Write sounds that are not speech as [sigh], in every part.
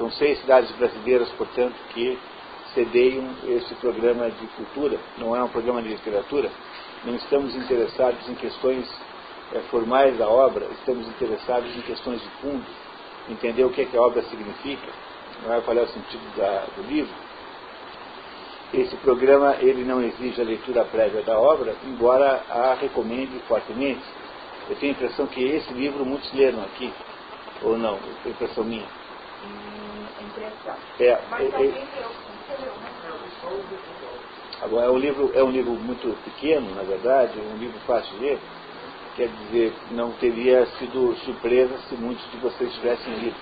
São seis cidades brasileiras, portanto, que cedeiam esse programa de cultura, não é um programa de literatura. Não estamos interessados em questões é, formais da obra, estamos interessados em questões de fundo, entender o que, é que a obra significa, é, qual é o sentido da, do livro. Esse programa ele não exige a leitura prévia da obra, embora a recomende fortemente. Eu tenho a impressão que esse livro muitos leram aqui, ou não, é impressão minha. Impressão. É, Mas é, é, né? Agora, é um livro, é um livro muito pequeno, na verdade, um livro fácil de ler. Quer dizer, não teria sido surpresa se muitos de vocês tivessem lido.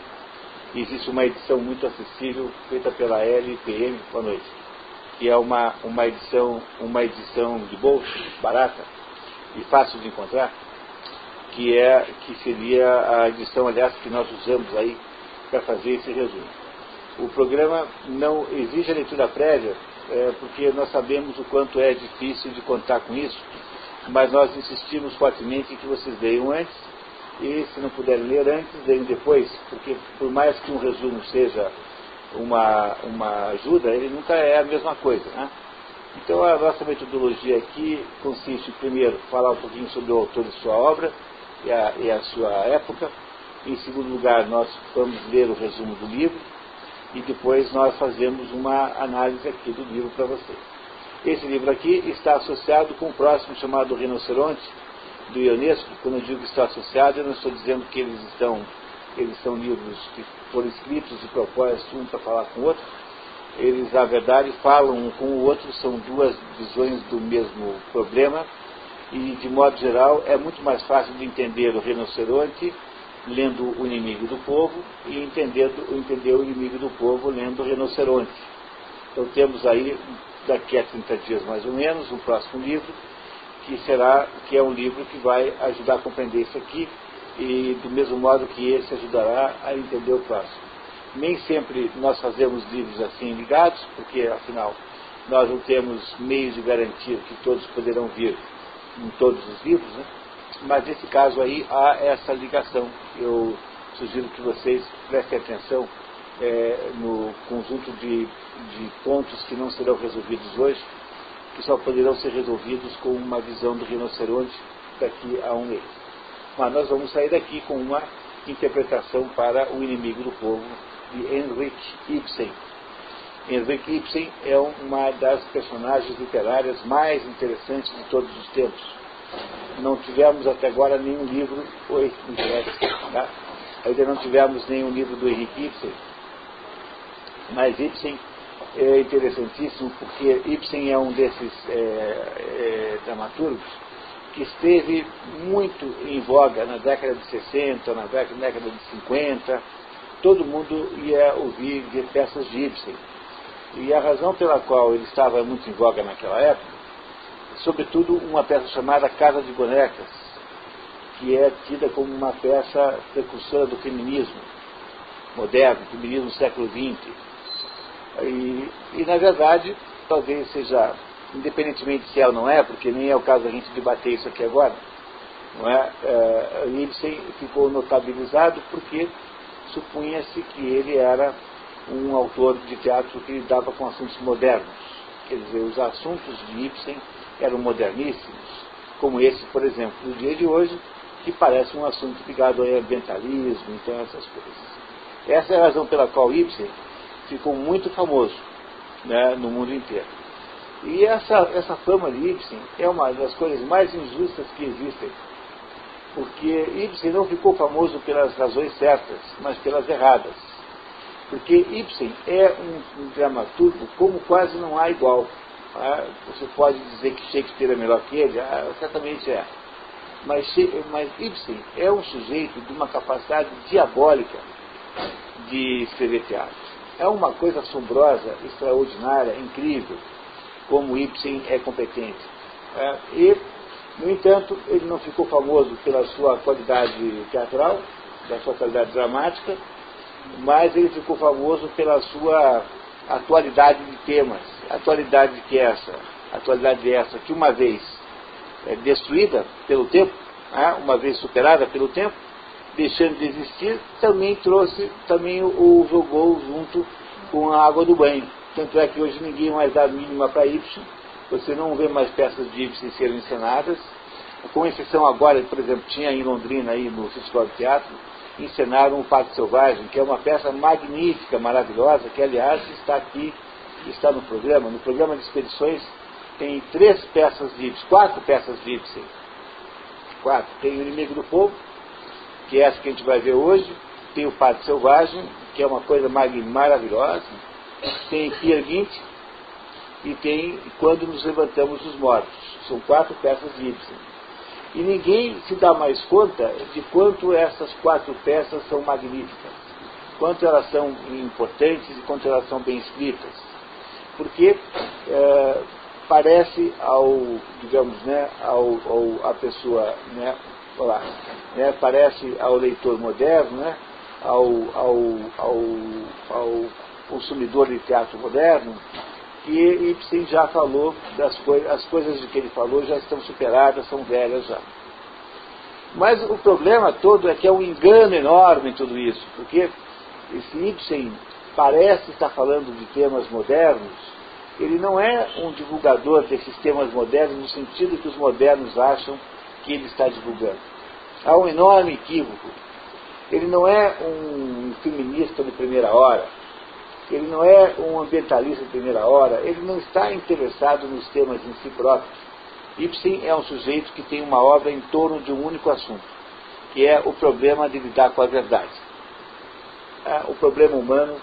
Existe uma edição muito acessível feita pela LPM, boa noite, que é uma, uma, edição, uma edição de bolso, barata e fácil de encontrar, que, é, que seria a edição, aliás, que nós usamos aí para fazer esse resumo. O programa não exige a leitura prévia, é, porque nós sabemos o quanto é difícil de contar com isso, mas nós insistimos fortemente em que vocês leiam antes, e se não puderem ler antes, leiam depois, porque por mais que um resumo seja uma, uma ajuda, ele nunca é a mesma coisa. Né? Então a nossa metodologia aqui consiste, primeiro, falar um pouquinho sobre o autor e sua obra e a, e a sua época. Em segundo lugar, nós vamos ler o resumo do livro e depois nós fazemos uma análise aqui do livro para vocês. Esse livro aqui está associado com o próximo chamado Rinoceronte, do Ionesco. Quando eu digo que está associado, eu não estou dizendo que eles estão, eles são livros que foram escritos de propósito um para falar com o outro. Eles, na verdade, falam um com o outro, são duas visões do mesmo problema e, de modo geral, é muito mais fácil de entender o rinoceronte lendo o inimigo do povo e entendendo, entender o inimigo do povo lendo o rinoceronte. Então temos aí, daqui a 30 dias mais ou menos, um próximo livro, que será, que é um livro que vai ajudar a compreender isso aqui, e do mesmo modo que esse ajudará a entender o próximo. Nem sempre nós fazemos livros assim ligados, porque afinal nós não temos meios de garantir que todos poderão vir em todos os livros, né? Mas nesse caso aí há essa ligação. Eu sugiro que vocês prestem atenção é, no conjunto de, de pontos que não serão resolvidos hoje, que só poderão ser resolvidos com uma visão do rinoceronte daqui a um mês. Mas nós vamos sair daqui com uma interpretação para o inimigo do povo de Henrik Ibsen. Henrik Ibsen é uma das personagens literárias mais interessantes de todos os tempos. Não tivemos até agora nenhum livro. Oi, tá? Ainda não tivemos nenhum livro do Henrik Ibsen. Mas Ibsen é interessantíssimo porque Ibsen é um desses é, é, dramaturgos que esteve muito em voga na década de 60, na década de 50. Todo mundo ia ouvir peças de Ibsen. E a razão pela qual ele estava muito em voga naquela época, sobretudo uma peça chamada Casa de Bonecas, que é tida como uma peça precursora do feminismo moderno, feminismo do século XX e, e, na verdade, talvez seja, independentemente se é ou não é, porque nem é o caso da gente debater isso aqui agora, não é? é Ibsen ficou notabilizado porque supunha-se que ele era um autor de teatro que lidava com assuntos modernos. Quer dizer, os assuntos de Ibsen eram moderníssimos, como esse, por exemplo, no dia de hoje, que parece um assunto ligado ao ambientalismo, então essas coisas. Essa é a razão pela qual Ibsen ficou muito famoso né, no mundo inteiro. E essa, essa fama de Ibsen é uma das coisas mais injustas que existem, porque Ibsen não ficou famoso pelas razões certas, mas pelas erradas. Porque Ibsen é um, um dramaturgo como quase não há igual. Ah, você pode dizer que Shakespeare é melhor que ele? Ah, certamente é. Mas, mas Ibsen é um sujeito de uma capacidade diabólica de escrever teatro. É uma coisa assombrosa, extraordinária, incrível, como Ibsen é competente. É, e, no entanto, ele não ficou famoso pela sua qualidade teatral, pela sua qualidade dramática, mas ele ficou famoso pela sua atualidade de temas. Atualidade que é essa? Atualidade é essa que uma vez é, destruída pelo tempo, né, uma vez superada pelo tempo, deixando de existir, também trouxe, também o, jogou junto com a água do banho. Tanto é que hoje ninguém mais dá mínima para Y, você não vê mais peças de Y serem encenadas, com exceção agora, por exemplo, tinha em Londrina, aí no Festival de Teatro, encenaram o Parque Selvagem, que é uma peça magnífica, maravilhosa, que aliás está aqui, está no programa. No programa de expedições tem três peças Ibsen, quatro peças Ibsen. Quatro. Tem o Inimigo do Povo, que é essa que a gente vai ver hoje. Tem o Parque Selvagem, que é uma coisa maravilhosa. Tem Pier e tem Quando Nos Levantamos dos Mortos. São quatro peças Ibsen. E ninguém se dá mais conta de quanto essas quatro peças são magníficas, quanto elas são importantes e quanto elas são bem escritas. Porque é, parece ao, digamos, né, ao, ao a pessoa, né, olá, né, parece ao leitor moderno, né, ao, ao, ao, ao consumidor de teatro moderno, que Ibsen já falou das coisas, as coisas de que ele falou já estão superadas, são velhas já. Mas o problema todo é que é um engano enorme em tudo isso, porque esse Ibsen parece estar falando de temas modernos, ele não é um divulgador desses temas modernos no sentido que os modernos acham que ele está divulgando. Há um enorme equívoco. Ele não é um feminista de primeira hora ele não é um ambientalista de primeira hora, ele não está interessado nos temas em si próprio. Ibsen é um sujeito que tem uma obra em torno de um único assunto, que é o problema de lidar com a verdade. É o problema humano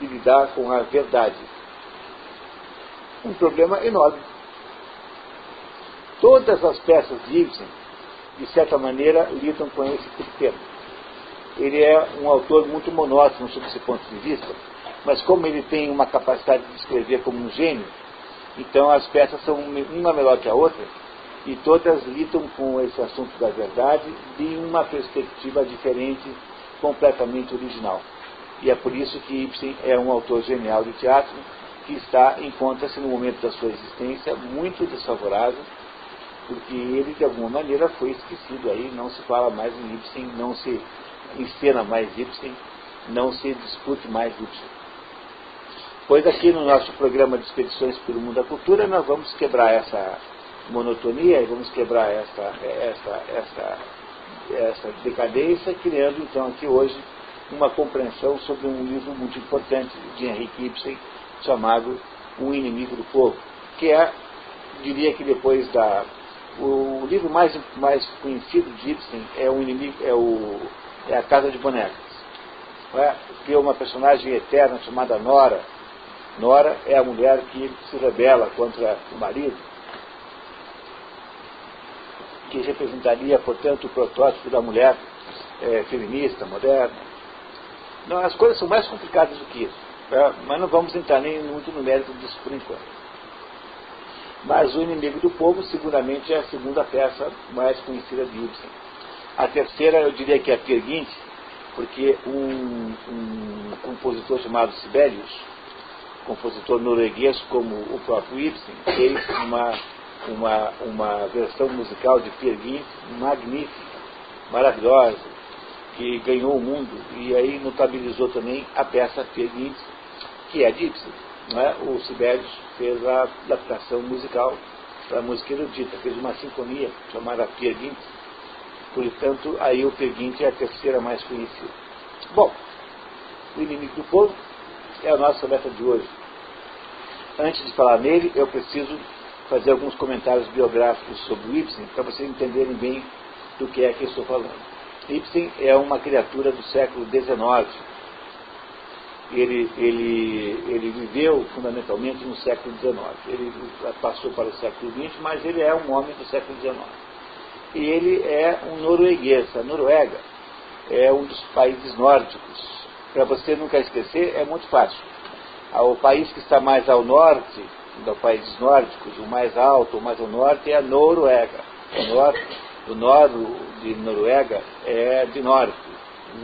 de lidar com a verdade. Um problema enorme. Todas as peças de Ibsen, de certa maneira, lidam com esse tema. Ele é um autor muito monótono sob esse ponto de vista, mas como ele tem uma capacidade de escrever como um gênio, então as peças são uma melhor que a outra, e todas lidam com esse assunto da verdade de uma perspectiva diferente, completamente original. E é por isso que Ibsen é um autor genial de teatro, que está, encontra-se no momento da sua existência muito desfavorável, porque ele de alguma maneira foi esquecido aí, não se fala mais em Ibsen, não se encena mais Ibsen, não se discute mais Ibsen. Pois aqui no nosso programa de expedições pelo mundo da cultura nós vamos quebrar essa monotonia e vamos quebrar essa, essa, essa, essa decadência, criando então aqui hoje uma compreensão sobre um livro muito importante de Henrique Ibsen chamado O Inimigo do Povo, que é, diria que depois da o livro mais, mais conhecido de Ibsen é o inimigo é o é a Casa de Bonecas, é? que é uma personagem eterna chamada Nora Nora é a mulher que se rebela contra o marido, que representaria, portanto, o protótipo da mulher é, feminista, moderna. Não, as coisas são mais complicadas do que isso, né? mas não vamos entrar nem muito no mérito disso por enquanto. Mas o inimigo do povo, seguramente, é a segunda peça mais conhecida de Ibsen. A terceira, eu diria que é a Peer porque um, um compositor chamado Sibelius, compositor norueguês como o próprio Ibsen, fez uma, uma, uma versão musical de Gynt magnífica, maravilhosa, que ganhou o mundo e aí notabilizou também a peça Gynt, que é de Ibsen. É? O Sibelius fez a adaptação musical para a música erudita, fez uma sinfonia chamada Gynt, portanto aí o Gynt é a terceira mais conhecida. Bom, o inimigo do povo é a nossa meta de hoje. Antes de falar nele, eu preciso fazer alguns comentários biográficos sobre o Ibsen, para vocês entenderem bem do que é que eu estou falando. Ibsen é uma criatura do século XIX. Ele, ele, ele viveu fundamentalmente no século XIX. Ele passou para o século XX, mas ele é um homem do século XIX. E ele é um norueguês. A Noruega é um dos países nórdicos para você nunca esquecer, é muito fácil. Ah, o país que está mais ao norte, dos países nórdicos, o mais alto, o mais ao norte, é a Noruega. O norte, o norte de Noruega é de norte,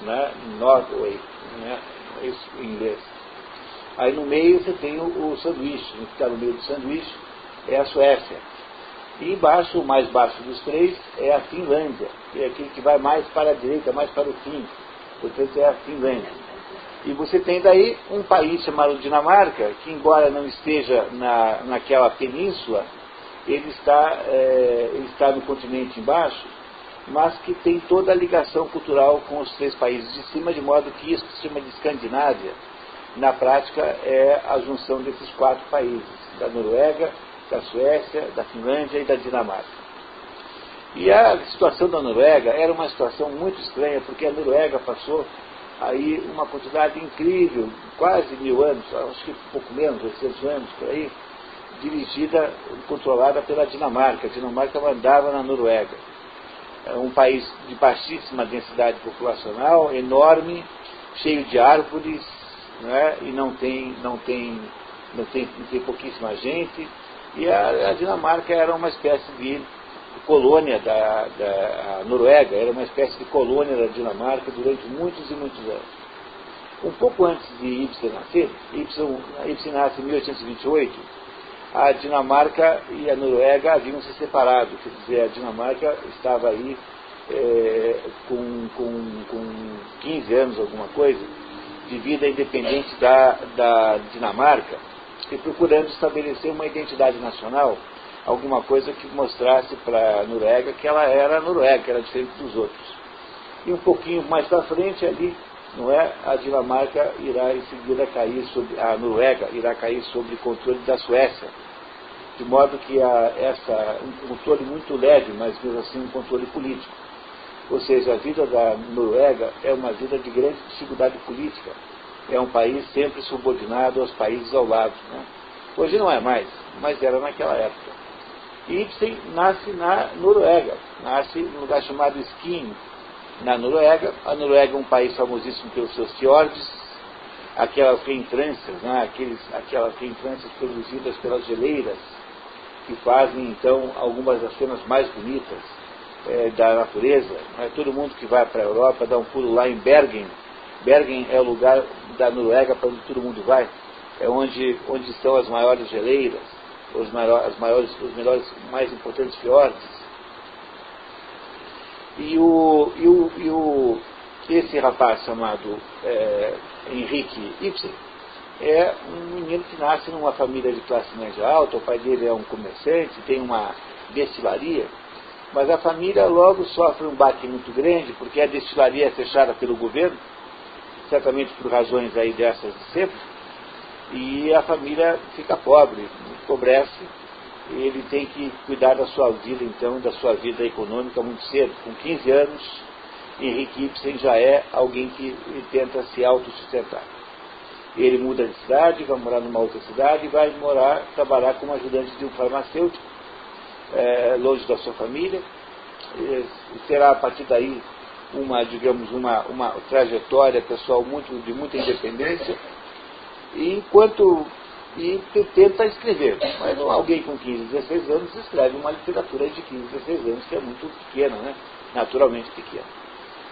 né? Norway, né? Isso inglês. Aí no meio você tem o, o sanduíche, o que está no meio do sanduíche é a Suécia. E embaixo, o mais baixo dos três, é a Finlândia, que é aquele que vai mais para a direita, mais para o fim. Portanto, é a Finlândia. E você tem daí um país chamado Dinamarca, que embora não esteja na, naquela península, ele está, é, ele está no continente embaixo, mas que tem toda a ligação cultural com os três países de cima, de modo que isso que se chama de Escandinávia, na prática é a junção desses quatro países, da Noruega, da Suécia, da Finlândia e da Dinamarca. E a situação da Noruega era uma situação muito estranha, porque a Noruega passou aí uma quantidade incrível, quase mil anos, acho que pouco menos, 800 anos por aí, dirigida, controlada pela Dinamarca. A Dinamarca mandava na Noruega. É um país de baixíssima densidade populacional, enorme, cheio de árvores, né, e não tem, não tem, não tem, não tem pouquíssima gente. E a, a Dinamarca era uma espécie de colônia da, da Noruega, era uma espécie de colônia da Dinamarca durante muitos e muitos anos. Um pouco antes de Ibsen nascer, Ibsen, Ibsen nasce em 1828, a Dinamarca e a Noruega haviam se separado, quer dizer, a Dinamarca estava aí é, com, com, com 15 anos, alguma coisa, de vida independente da, da Dinamarca, e procurando estabelecer uma identidade nacional, alguma coisa que mostrasse para a Noruega que ela era Noruega, que era diferente dos outros. E um pouquinho mais para frente ali, não é, a Dinamarca irá em seguida cair sobre, a Noruega irá cair sob controle da Suécia, de modo que a, essa, um controle muito leve, mas mesmo assim um controle político. Ou seja, a vida da Noruega é uma vida de grande dificuldade política. É um país sempre subordinado aos países ao lado. Né? Hoje não é mais, mas era naquela época. Ibsen nasce na Noruega, nasce num lugar chamado Skin, na Noruega. A Noruega é um país famosíssimo pelos seus fiordes, aquelas reentrâncias, né? Aqueles, aquelas reentrâncias produzidas pelas geleiras, que fazem então algumas das cenas mais bonitas é, da natureza. Né? Todo mundo que vai para a Europa dá um pulo lá em Bergen. Bergen é o lugar da Noruega para onde todo mundo vai. É onde, onde estão as maiores geleiras, os maiores, as maiores, os melhores, mais importantes fiordes. E o, e o, e o, esse rapaz chamado é, Henrique Ibsen é um menino que nasce numa família de classe média alta, o pai dele é um comerciante, tem uma destilaria, mas a família logo sofre um baque muito grande, porque a destilaria é fechada pelo governo, certamente por razões aí dessas de sempre, e a família fica pobre, empobrece, e ele tem que cuidar da sua vida, então, da sua vida econômica muito cedo. Com 15 anos, Henrique Ibsen já é alguém que tenta se autossustentar. Ele muda de cidade, vai morar numa outra cidade vai morar, trabalhar como ajudante de um farmacêutico, é, longe da sua família. E terá a partir daí uma, digamos, uma, uma trajetória pessoal muito, de muita independência. E enquanto e tenta escrever. Mas alguém com 15, 16 anos escreve uma literatura de 15, 16 anos, que é muito pequena, né? naturalmente pequena.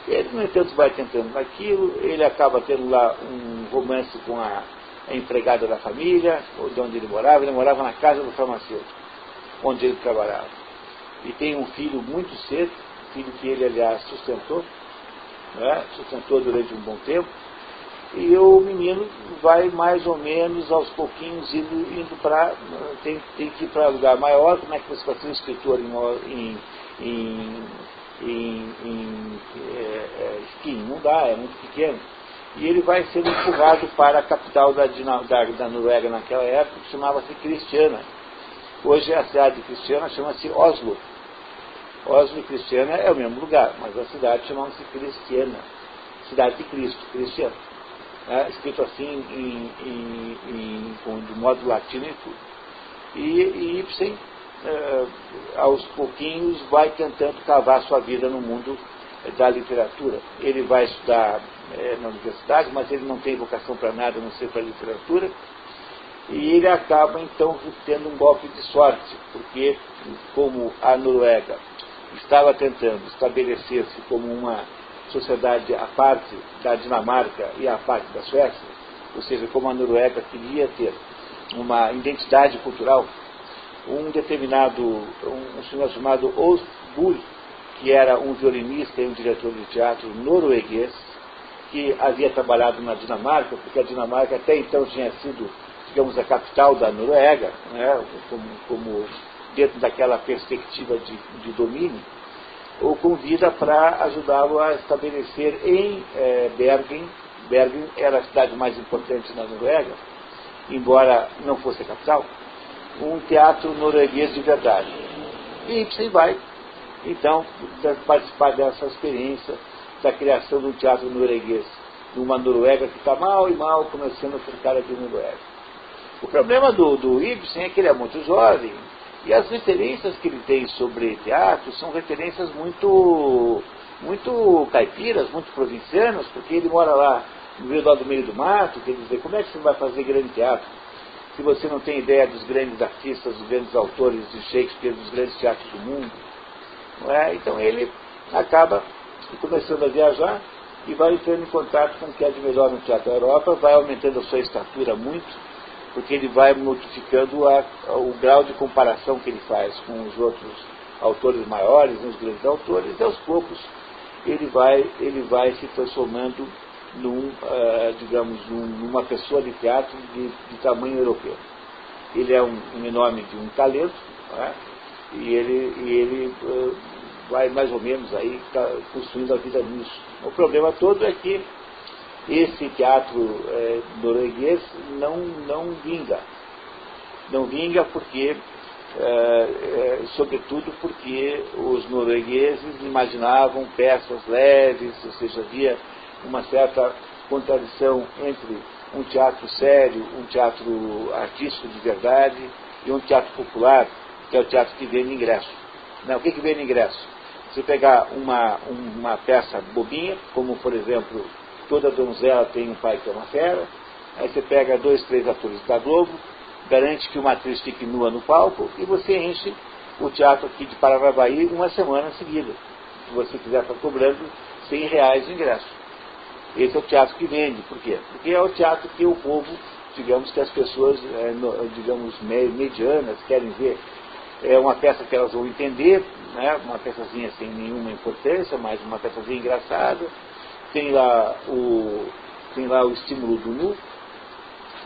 Ele, no entanto, vai tentando naquilo, ele acaba tendo lá um romance com a, a empregada da família, de onde ele morava, ele morava na casa do farmacêutico, onde ele trabalhava. E tem um filho muito cedo, filho que ele, aliás, sustentou, né? sustentou durante um bom tempo, e o menino vai mais ou menos aos pouquinhos indo, indo para. Tem, tem que ir para lugar maior, como é que você vai ser um escritor em, em, em em, em é, é, não dá, é muito pequeno. E ele vai sendo empurrado para a capital da, da, da Noruega naquela época, que chamava-se Cristiana. Hoje a cidade cristiana chama-se Oslo. Oslo e Cristiana é o mesmo lugar, mas a cidade chama-se Cristiana. Cidade de Cristo, Cristiana. É, escrito assim em, em, em, de modo latino e tudo. E, e Ibsen eh, aos pouquinhos, vai tentando cavar sua vida no mundo eh, da literatura. Ele vai estudar eh, na universidade, mas ele não tem vocação para nada, não ser para literatura. E ele acaba, então, tendo um golpe de sorte, porque, como a Noruega estava tentando estabelecer-se como uma sociedade à parte da Dinamarca e à parte da Suécia, ou seja, como a Noruega queria ter uma identidade cultural um determinado, um, senhor chamado Osbull, que era um violinista e um diretor de teatro norueguês, que havia trabalhado na Dinamarca, porque a Dinamarca até então tinha sido, digamos, a capital da Noruega, né, como, como dentro daquela perspectiva de, de domínio, o convida para ajudá-lo a estabelecer em eh, Bergen, Bergen era a cidade mais importante na Noruega, embora não fosse a capital, um teatro norueguês de verdade. E Ibsen vai, então, participar dessa experiência da criação um teatro norueguês, numa Noruega que está mal e mal começando a ficar aqui na Noruega. O problema do, do Ibsen é que ele é muito jovem, e as referências que ele tem sobre teatro são referências muito, muito caipiras, muito provincianas, porque ele mora lá no meio do meio do mato, quer dizer, como é que você vai fazer grande teatro? Se você não tem ideia dos grandes artistas, dos grandes autores de Shakespeare, dos grandes teatros do mundo. Não é? Então ele acaba começando a viajar e vai entrando em contato com o que é de melhor no Teatro da Europa, vai aumentando a sua estatura muito, porque ele vai modificando a, a, o grau de comparação que ele faz com os outros autores maiores, os grandes autores, e aos poucos ele vai, ele vai se transformando num, uh, digamos, num, numa pessoa de teatro de, de, tamanho europeu. Ele é um, um enorme de um talento, é? e ele, e ele uh, vai mais ou menos aí tá construindo a vida nisso. O problema todo é que esse teatro é, norueguês não, não vinga. Não vinga porque, é, é, sobretudo porque os noruegueses imaginavam peças leves, ou seja, havia uma certa contradição entre um teatro sério, um teatro artístico de verdade e um teatro popular, que é o teatro que vende ingresso. Não, o que, que vende ingresso? Você pegar uma, uma peça bobinha, como por exemplo toda donzela tem um pai que é uma fera. Aí você pega dois, três atores da Globo, garante que uma atriz fique nua no palco e você enche o teatro aqui de Paranavaí uma semana seguida. Se você quiser estar cobrando 100 reais de ingresso. Esse é o teatro que vende. Por quê? Porque é o teatro que o povo, digamos que as pessoas, é, digamos, medianas querem ver. É uma peça que elas vão entender, né? uma peçazinha sem nenhuma importância, mas uma peçazinha engraçada, tem lá o, tem lá o estímulo do nu,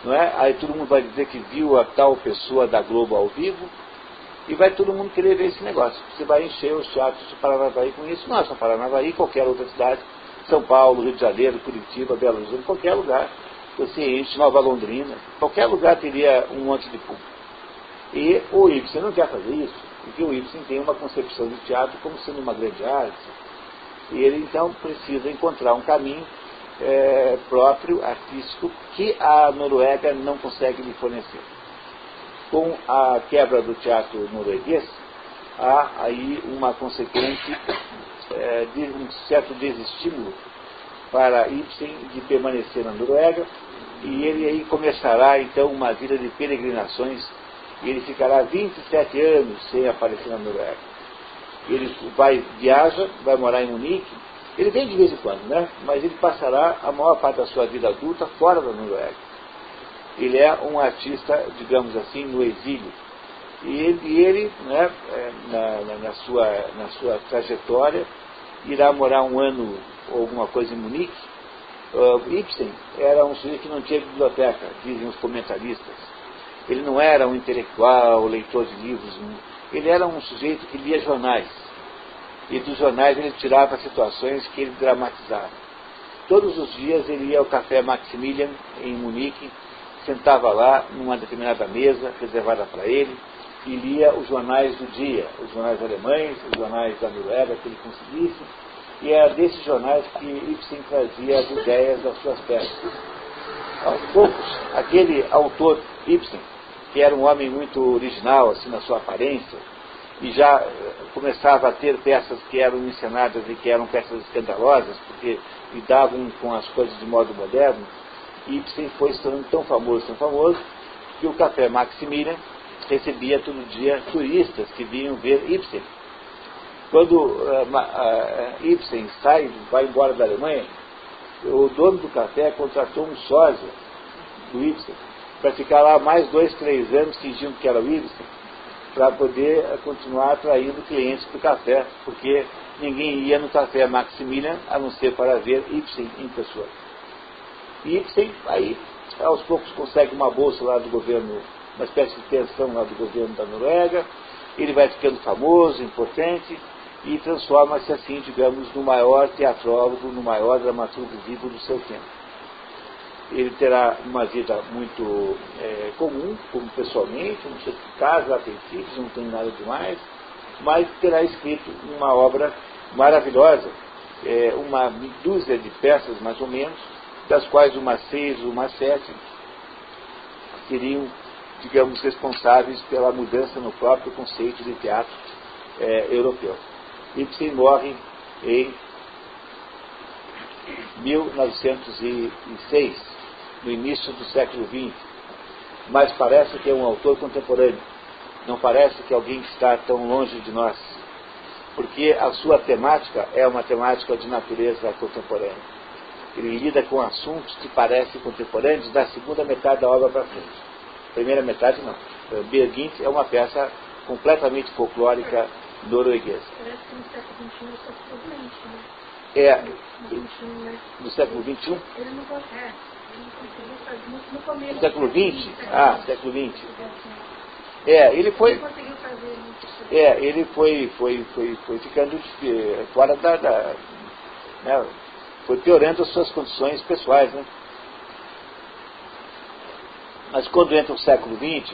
não é? Aí todo mundo vai dizer que viu a tal pessoa da Globo ao vivo, e vai todo mundo querer ver esse negócio. Você vai encher os teatros de Paranavaí com isso, não é só Paranavaí, qualquer outra cidade, São Paulo, Rio de Janeiro, Curitiba, Belo Horizonte, qualquer lugar, você enche Nova Londrina, qualquer lugar teria um monte de público. E o Ibsen não quer fazer isso, porque o Ibsen tem uma concepção de teatro como sendo uma grande arte, e ele então precisa encontrar um caminho é, próprio, artístico, que a Noruega não consegue lhe fornecer. Com a quebra do teatro norueguês, há aí uma consequente é, de um certo desestímulo para Ibsen de permanecer na Noruega, e ele aí começará então uma vida de peregrinações, e ele ficará 27 anos sem aparecer na Noruega ele vai, viaja, vai morar em Munique, ele vem de vez em quando, né? Mas ele passará a maior parte da sua vida adulta fora da Noruega. Ele é um artista, digamos assim, no exílio. E ele, ele né, é, na, na, sua, na sua trajetória, irá morar um ano ou alguma coisa em Munique. Uh, Ibsen era um sujeito que não tinha biblioteca, dizem os comentaristas. Ele não era um intelectual, leitor de livros, ele era um sujeito que lia jornais. E dos jornais ele tirava situações que ele dramatizava. Todos os dias ele ia ao café Maximilian, em Munique, sentava lá numa determinada mesa reservada para ele e lia os jornais do dia, os jornais alemães, os jornais da Noruega que ele conseguisse, e era desses jornais que Ibsen trazia as ideias das suas peças. Aos poucos, aquele autor Ibsen, que era um homem muito original, assim, na sua aparência, e já eh, começava a ter peças que eram encenadas e que eram peças escandalosas, porque lidavam com as coisas de modo moderno, Ibsen foi se tornando tão famoso, tão famoso, que o Café Maximilian recebia todo dia turistas que vinham ver Ibsen. Quando uh, uh, Ibsen sai, vai embora da Alemanha, o dono do café contratou um sósia do Ibsen para ficar lá mais dois, três anos fingindo que era o Ibsen. para poder continuar atraindo clientes para o café, porque ninguém ia no café Maximilian a não ser para ver Ibsen em pessoa. E Ibsen, aí, aos poucos, consegue uma bolsa lá do governo, uma espécie de pensão lá do governo da Noruega, ele vai ficando famoso, importante, e transforma-se assim, digamos, no maior teatrólogo, no maior dramaturgo vivo do seu tempo. Ele terá uma vida muito é, comum, como pessoalmente, não sei se casa, tem filhos, não tem nada demais, mas terá escrito uma obra maravilhosa, é, uma dúzia de peças mais ou menos, das quais uma seis, uma sete, seriam, digamos, responsáveis pela mudança no próprio conceito de teatro é, europeu. Ibsen morre em 1906, no início do século XX, mas parece que é um autor contemporâneo. Não parece que alguém que está tão longe de nós, porque a sua temática é uma temática de natureza contemporânea. Ele lida com assuntos que parecem contemporâneos da segunda metade da obra para frente. Primeira metade não. Bergint é uma peça completamente folclórica norueguesa. Parece que no século XXI sou doente, né? É, né? no século XXI? Ele não consegue. Ele não conseguiu fazer no, no começo. No século XX? É. Ah, século XX. É, ele foi, muito. é, ele foi, foi, foi, foi ficando eh, fora da, da né, foi piorando as suas condições pessoais, né? Mas quando entra o século XX,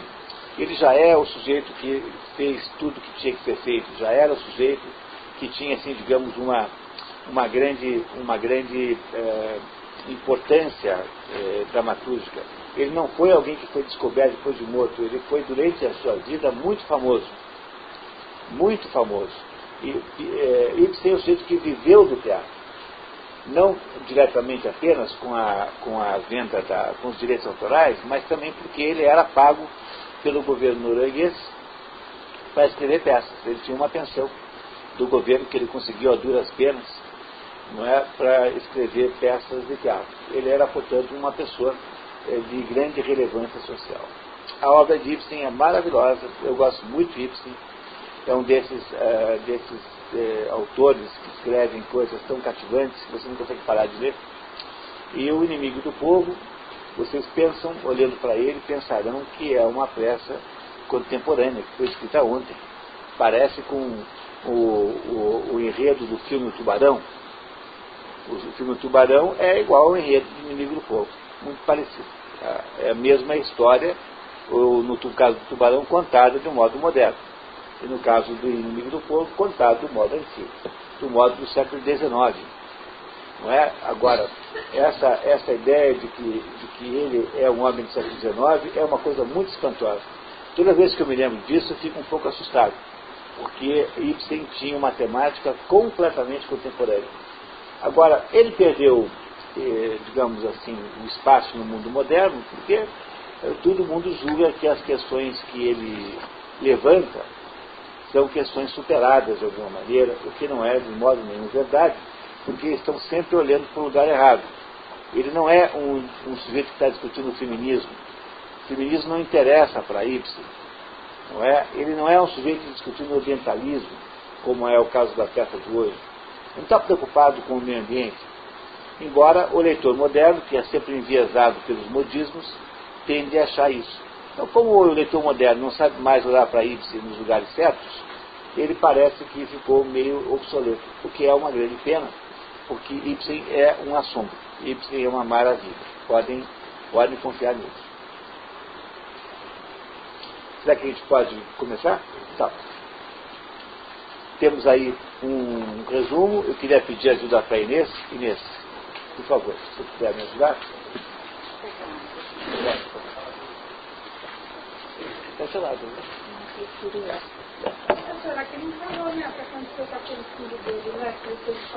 ele já é o sujeito que fez tudo que tinha que ser feito, já era o sujeito que tinha, assim, digamos, uma, uma grande, uma grande eh, importância eh, dramatúrgica. Ele não foi alguém que foi descoberto depois de morto, ele foi, durante a sua vida, muito famoso. Muito famoso. E, e eh, Ibsen é o sujeito que viveu do teatro não diretamente apenas com a, com a venda da, com os direitos autorais, mas também porque ele era pago pelo governo norueguês para escrever peças. Ele tinha uma pensão do governo que ele conseguiu a duras penas não é, para escrever peças de teatro. Ele era, portanto, uma pessoa eh, de grande relevância social. A obra de Ibsen é maravilhosa, eu gosto muito de Ibsen, é um desses, eh, desses eh, autores que escrevem coisas tão cativantes que você não consegue parar de ler. E o inimigo do povo, vocês pensam, olhando para ele, pensarão que é uma peça contemporânea, que foi escrita ontem. Parece com o, o, o enredo do filme Tubarão. O filme Tubarão é igual ao enredo do inimigo do povo, muito parecido. É a mesma história, no caso do Tubarão, contada de um modo moderno e no caso do inimigo do povo, contado do modo antigo, do modo do século XIX. Não é? Agora, essa, essa ideia de que, de que ele é um homem do século XIX é uma coisa muito espantosa. Toda vez que eu me lembro disso, eu fico um pouco assustado, porque Ibsen tinha uma temática completamente contemporânea. Agora, ele perdeu, eh, digamos assim, o espaço no mundo moderno, porque eh, todo mundo julga que as questões que ele levanta são questões superadas de alguma maneira, o que não é de modo nenhum verdade, porque estão sempre olhando para o lugar errado. Ele não é um, um sujeito que está discutindo o feminismo. O feminismo não interessa para Ibsen. Não é? Ele não é um sujeito discutindo o orientalismo, como é o caso da peça de hoje. Não está preocupado com o meio ambiente. Embora o leitor moderno, que é sempre enviesado pelos modismos, tende a achar isso. Então, como o leitor moderno não sabe mais olhar para Ibsen nos lugares certos, ele parece que ficou meio obsoleto, o que é uma grande pena, porque Ibsen é um assombro, Ibsen é uma maravilha. Podem, podem confiar nisso. Será que a gente pode começar? Tá. Temos aí um resumo. Eu queria pedir ajuda para Inês. Inês, por favor, se você puder me ajudar. Está gelado, né? Será que ele não falou, né? Pra acontecer com aquele filho dele, né? Que ele fez fora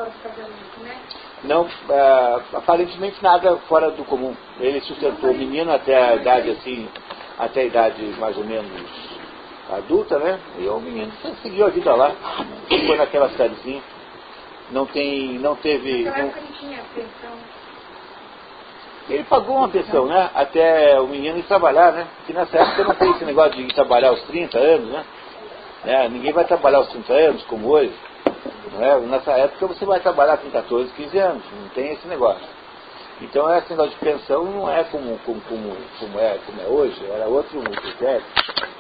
do casamento, né? Não, ah, aparentemente nada fora do comum. Ele sustentou o menino até a idade assim, até a idade mais ou menos adulta, né? E o menino seguiu a vida lá, ficou naquela cidadezinha. Não tem, não teve. Não- tinha pensão. Ele pagou uma pensão, né? Até o menino ir trabalhar, né? Porque nessa época não tem esse negócio de ir trabalhar aos 30 anos, né? Né? Ninguém vai trabalhar aos 30 anos, como hoje. É? Nessa época você vai trabalhar com 14, 15 anos, não tem esse negócio. Então esse negócio de pensão não é como, como, como, como é, como é hoje, era outro critério.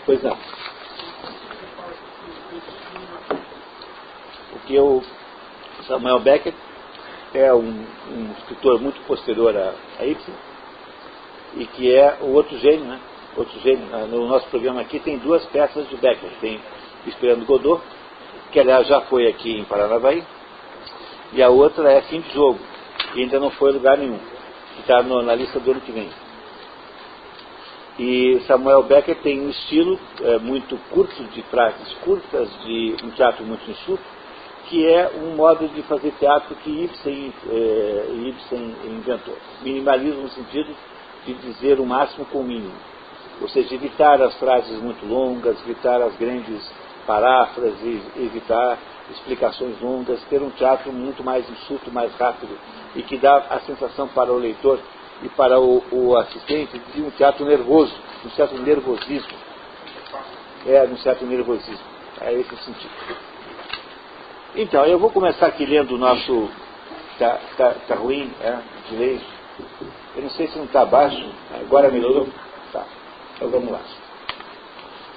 Pois não. Porque o Samuel Beckett é um, um escritor muito posterior a, a Ibsen, e que é o outro gênio, né? Outro gênio. No nosso programa aqui tem duas peças de Beckett. Tem Esperando Godot, que aliás já foi aqui em Paranavaí, e a outra é Fim de Jogo, que ainda não foi lugar nenhum, que está na lista do ano que vem. E Samuel Becker tem um estilo é, muito curto, de frases curtas, de um teatro muito enxuto, que é um modo de fazer teatro que Ibsen, é, Ibsen inventou. Minimalismo no sentido de dizer o máximo com o mínimo. Ou seja, evitar as frases muito longas, evitar as grandes paráfrases, evitar explicações longas, ter um teatro muito mais enxuto, mais rápido e que dá a sensação para o leitor e para o, o assistente de um teatro nervoso, um certo nervosismo. É, um certo nervosismo. É esse o sentido. Então, eu vou começar aqui lendo o nosso. Está tá, tá ruim, é, ler. Eu não sei se não está baixo. Agora melhorou? Tá. Então vamos lá.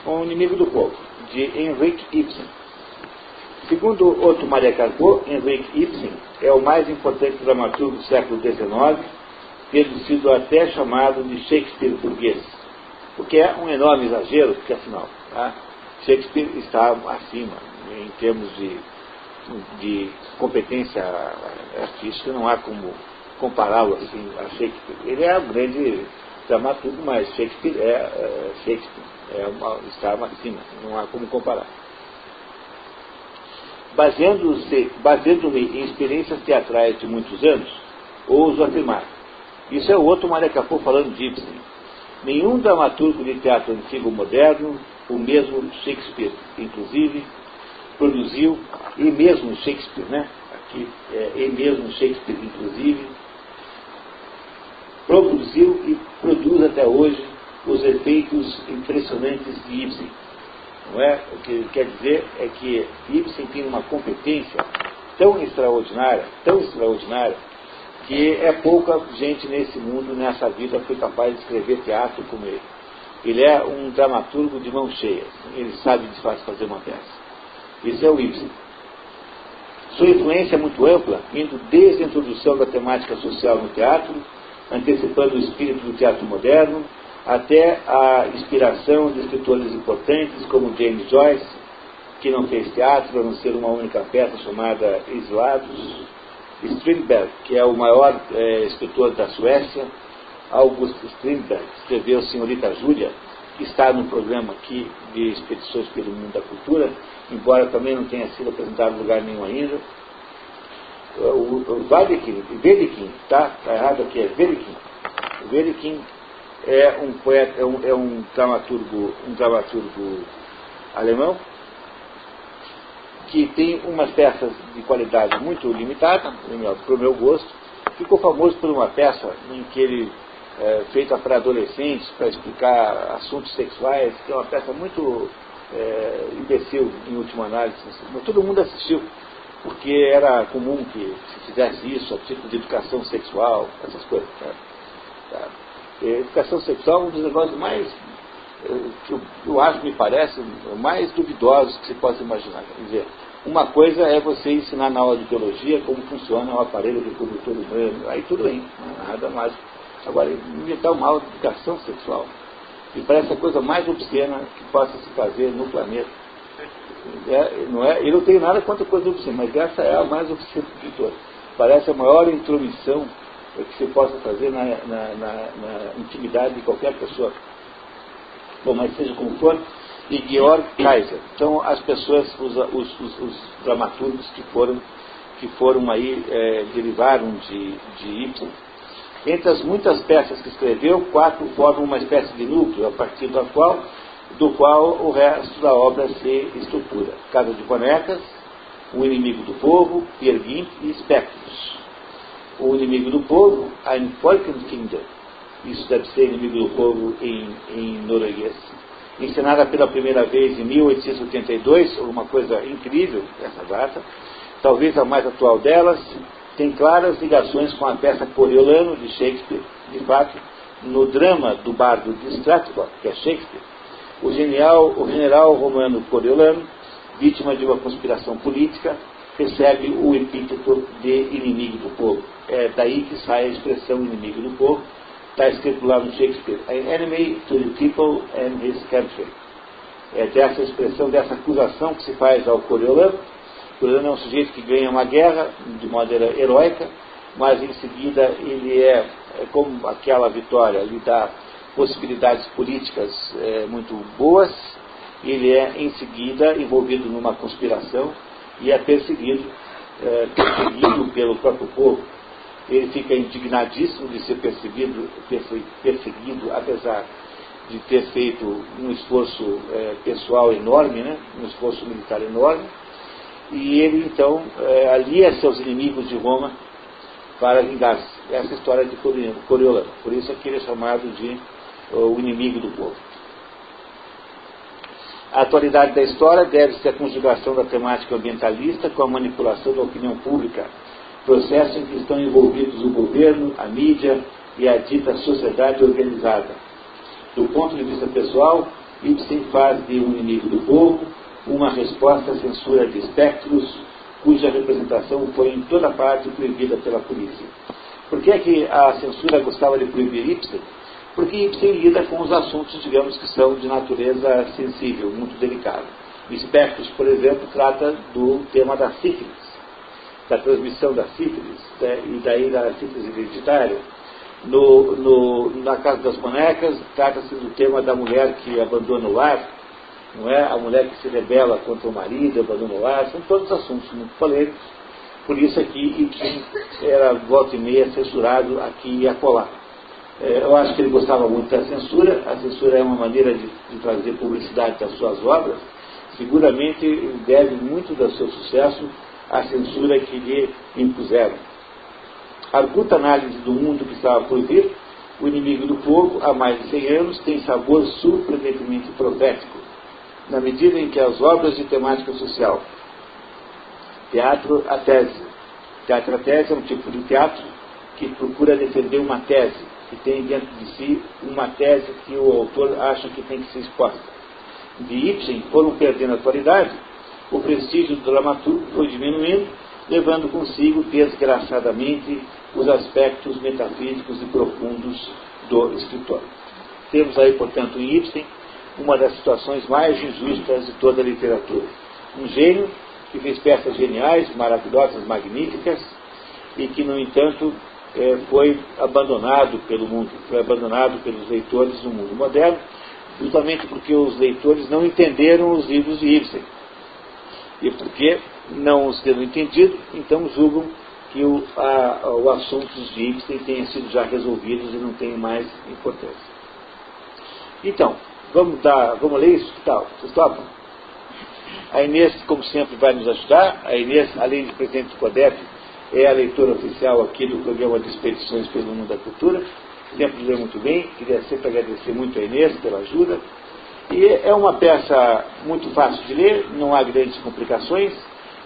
O inimigo do povo, de Henrik Ibsen. Segundo Otto Maria Carpo, Henrik Ibsen é o mais importante dramaturgo do século XIX, tendo sido até chamado de Shakespeare burguês. O que é um enorme exagero, porque afinal, tá? Shakespeare está acima em termos de de competência artística, não há como compará-lo assim a Shakespeare. Ele é um grande dramaturgo, mas Shakespeare é, é Shakespeare, é uma, está acima, não há como comparar. Baseando-me baseando em experiências teatrais de muitos anos, ouso afirmar. Isso é outro Maracapô falando de Ibsen. Nenhum dramaturgo de teatro antigo moderno, o mesmo Shakespeare, inclusive, produziu, e mesmo Shakespeare, né? Aqui, é, e mesmo Shakespeare, inclusive, produziu e produz até hoje os efeitos impressionantes de Ibsen. Não é? O que quer dizer é que Ibsen tem uma competência tão extraordinária, tão extraordinária, que é pouca gente nesse mundo, nessa vida, foi capaz de escrever teatro como ele. Ele é um dramaturgo de mão cheia. Ele sabe de fazer uma peça. Isso é o Ibsen. Sua influência é muito ampla, indo desde a introdução da temática social no teatro, antecipando o espírito do teatro moderno, até a inspiração de escritores importantes como James Joyce, que não fez teatro, a não ser uma única peça chamada Exilados, Strindberg, que é o maior é, escritor da Suécia, August Strindberg, escreveu Senhorita Júlia, que está no programa aqui de Expedições pelo Mundo da Cultura, embora também não tenha sido apresentado em lugar nenhum ainda. O, o Vadikin, Velikin, tá? Está errado aqui, é Velikin. Velikin é um poeta, é um, é um dramaturgo, um dramaturgo alemão que tem umas peças de qualidade muito limitada, para o meu gosto. Ficou famoso por uma peça em que ele é, feita para adolescentes, para explicar assuntos sexuais, que é uma peça muito é, imbecil, em última análise. Mas todo mundo assistiu, porque era comum que se fizesse isso, a tipo de educação sexual, essas coisas. Né? Tá? educação sexual é um dos negócios mais, é, que eu, eu acho, me parece, mais duvidosos que se possa imaginar. Quer dizer, uma coisa é você ensinar na aula de biologia como funciona o aparelho reprodutor humano, aí tudo bem, nada mais. Agora, inventar uma aula de educação sexual, e parece a coisa mais obscena que possa se fazer no planeta. É, não é, eu não tenho nada contra coisa obscena, mas essa é a mais obscena de todas. Parece a maior intromissão que se possa fazer na, na, na, na intimidade de qualquer pessoa. Bom, mas seja como for, e Georg Kaiser. São as pessoas, os, os, os, os dramaturgos que foram, que foram aí, é, derivaram de, de entre as muitas peças que escreveu, quatro formam uma espécie de núcleo, a partir do qual, do qual o resto da obra se estrutura. Casa de Bonecas, O Inimigo do Povo, Peer Gynt e Espectros. O Inimigo do Povo, Ein Volkenkinder. Isso deve ser Inimigo do Povo em, em norueguês. encenada pela primeira vez em 1882, uma coisa incrível essa data, talvez a mais atual delas, tem claras ligações com a peça Coriolano de Shakespeare, de fato, no drama do bardo de Stratford, que é Shakespeare, o, genial, o general romano Coriolano, vítima de uma conspiração política, recebe o epíteto de inimigo do povo. É daí que sai a expressão inimigo do povo. Está escrito lá no Shakespeare, an enemy to the people and his country. É dessa expressão, dessa acusação que se faz ao Coriolano. O Coriolano é um sujeito que ganha uma guerra de maneira heróica, mas em seguida ele é, é como aquela vitória lhe dá possibilidades políticas é, muito boas, ele é em seguida envolvido numa conspiração e é perseguido, é, perseguido pelo próprio povo. Ele fica indignadíssimo de ser perseguido, perseguido apesar de ter feito um esforço é, pessoal enorme, né, um esforço militar enorme, e ele então é, alia seus inimigos de Roma para vingar-se. Essa história de Coriolano. Por isso é que ele é chamado de o inimigo do povo. A atualidade da história deve-se à conjugação da temática ambientalista com a manipulação da opinião pública, processo em que estão envolvidos o governo, a mídia e a dita sociedade organizada. Do ponto de vista pessoal, Ibsen faz de um inimigo do povo uma resposta à censura de espectros, cuja representação foi em toda parte proibida pela polícia. Por que é que a censura gostava de proibir Ibsen? porque Ibsen lida com os assuntos, digamos, que são de natureza sensível, muito delicada. Espectros, por exemplo, trata do tema da sífilis, da transmissão da sífilis, né, e daí da sífilis hereditária. No, no, na Casa das Bonecas, trata-se do tema da mulher que abandona o lar, não é? A mulher que se rebela contra o marido, abandona o lar, são todos assuntos muito polêmicos. Por isso aqui Ibsen era volta e meia censurado aqui e acolá. É, eu acho que ele gostava muito da censura. A censura é uma maneira de, de trazer publicidade das suas obras. Seguramente deve muito do seu sucesso à censura que lhe impuseram. A curta análise do mundo que estava por vir, o inimigo do povo, há mais de 100 anos, tem sabor surpreendentemente profético, na medida em que as obras de temática social, teatro, a tese. Teatro, a tese é um tipo de teatro que procura defender uma tese, que tem dentro de si uma tese que o autor acha que tem que ser exposta. De Ibsen foram perdendo a atualidade, o prestígio do dramaturgo foi diminuindo, levando consigo, desgraçadamente, os aspectos metafísicos e profundos do escritor. Temos aí, portanto, em Ibsen uma das situações mais injustas de toda a literatura. Um gênio que fez peças geniais, maravilhosas, magníficas, e que, no entanto, é, foi abandonado pelo mundo, foi abandonado pelos leitores no mundo moderno, justamente porque os leitores não entenderam os livros de Ibsen. E porque não os tendo entendido, então julgam que o, a, o assunto de Ibsen tenha sido já resolvidos e não tem mais importância. Então, vamos dar, vamos ler isso? Tal? Vocês topam? A Inês, como sempre, vai nos ajudar. A Inês, além de presidente do CODEP, é a leitora oficial aqui do programa de expedições pelo mundo da cultura. Sempre lê muito bem, queria sempre agradecer muito a Inês pela ajuda. E é uma peça muito fácil de ler, não há grandes complicações.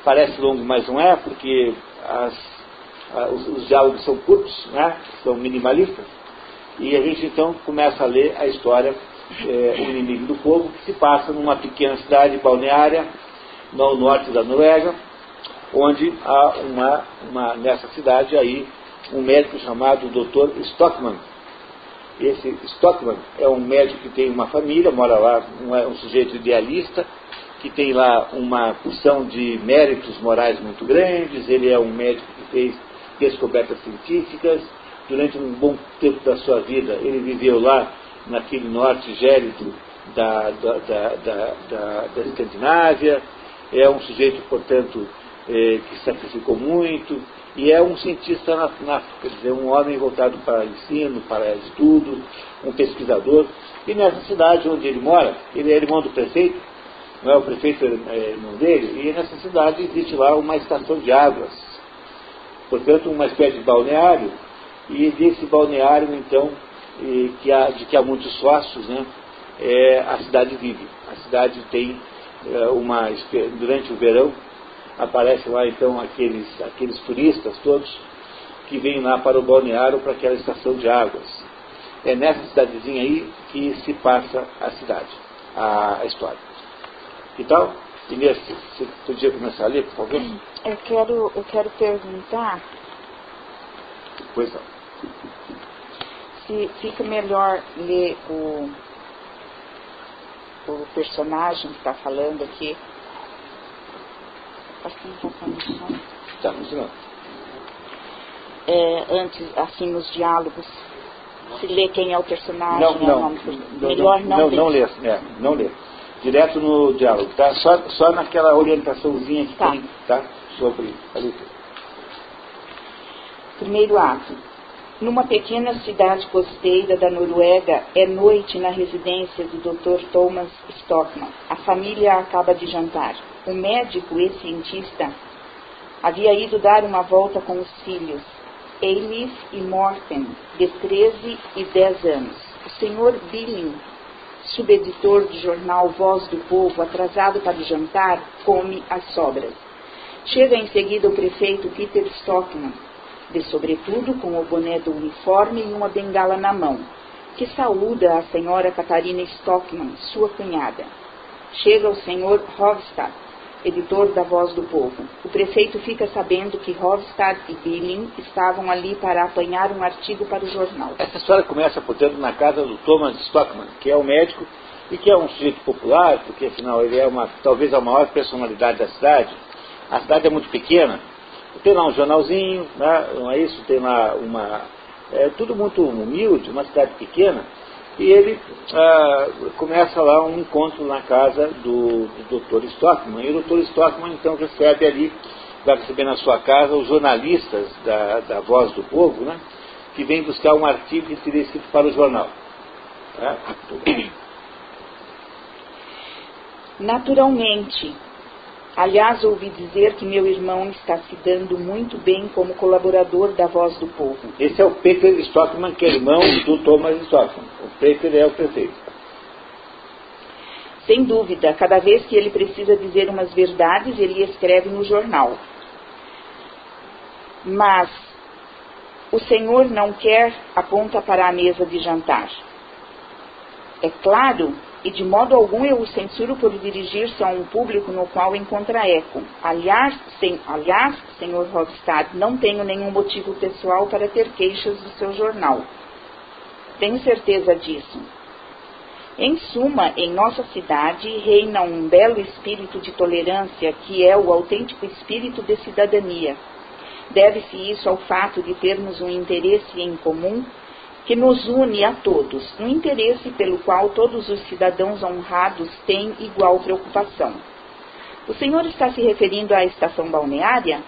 Parece longo, mas não é, porque as, os, os, diálogos são curtos, né? são minimalistas. E a gente então começa a ler a história é, O Inimigo do Povo, que se passa numa pequena cidade balneária no norte da Noruega, onde há uma, uma, nessa cidade aí um médico chamado Dr. Stockman. Esse Stockman é um médico que tem uma família, mora lá, um, um sujeito idealista, que tem lá uma porção de méritos morais muito grandes, ele é um médico que fez descobertas científicas, durante um bom tempo da sua vida ele viveu lá naquele norte gélido da, da, da, da, da Escandinávia, é um sujeito, portanto, é, que sacrificou muito, e é um cientista na, na, quer dizer, um homem voltado para ensino, para estudo, um pesquisador. E nessa cidade onde ele mora, ele é irmão do prefeito, não é? O prefeito é irmão dele, e nessa cidade existe lá uma estação de águas, portanto uma espécie de balneário, e desse balneário então, que há, de que há muitos sócios, né, é, a cidade vive. A cidade tem é, uma. Durante o verão, aparecem lá então aqueles, aqueles turistas todos que vêm lá para o balneário, para aquela estação de águas. É nessa cidadezinha aí que se passa a cidade, a, a história. Que tal? Inês, você podia começar a ler, por favor? Eu quero, eu quero perguntar. Pois não. Se fica melhor ler o, o personagem que está falando aqui. Assim, Tá, não. É, antes, assim, nos diálogos. Se lê quem é o personagem. Não, é não. o nome melhor não. Não, não, lê, é, não lê. Direto no diálogo, tá? Só, só naquela orientaçãozinha que Tá. tem, tá? Sobre a leitura. Primeiro ato. Numa pequena cidade costeira da Noruega, é noite na residência do Dr. Thomas Stockman. A família acaba de jantar. O médico e cientista havia ido dar uma volta com os filhos, Eilif e Morten, de 13 e 10 anos. O senhor Billing, subeditor do jornal Voz do Povo, atrasado para o jantar, come as sobras. Chega em seguida o prefeito Peter Stockman, de sobretudo com o boné do uniforme e uma bengala na mão, que saúda a senhora Catarina Stockman, sua cunhada. Chega o senhor Hovstad, editor da Voz do Povo. O prefeito fica sabendo que Hovstad e Billing estavam ali para apanhar um artigo para o jornal. Essa história começa, portanto, na casa do Thomas Stockman, que é um médico e que é um sujeito popular, porque afinal ele é uma, talvez a maior personalidade da cidade. A cidade é muito pequena, tem lá um jornalzinho, né, não é isso? Tem lá uma. É tudo muito humilde, uma cidade pequena, e ele ah, começa lá um encontro na casa do, do Dr. Stockman, e o Dr. Stockman então recebe ali, vai receber na sua casa os jornalistas da, da Voz do Povo, né, que vêm buscar um artigo que seria escrito para o jornal. Né? Naturalmente. Aliás, ouvi dizer que meu irmão está se dando muito bem como colaborador da Voz do Povo. Esse é o Peter Stockman, que é irmão do Thomas Stockman. O Peter é o prefeito. Sem dúvida, cada vez que ele precisa dizer umas verdades, ele escreve no jornal. Mas o senhor não quer aponta para a mesa de jantar. É claro, e de modo algum eu o censuro por dirigir-se a um público no qual encontra eco. Aliás, sem, aliás, senhor Hofstad, não tenho nenhum motivo pessoal para ter queixas do seu jornal. Tenho certeza disso. Em suma, em nossa cidade reina um belo espírito de tolerância que é o autêntico espírito de cidadania. Deve-se isso ao fato de termos um interesse em comum que nos une a todos, um interesse pelo qual todos os cidadãos honrados têm igual preocupação. O senhor está se referindo à estação balneária?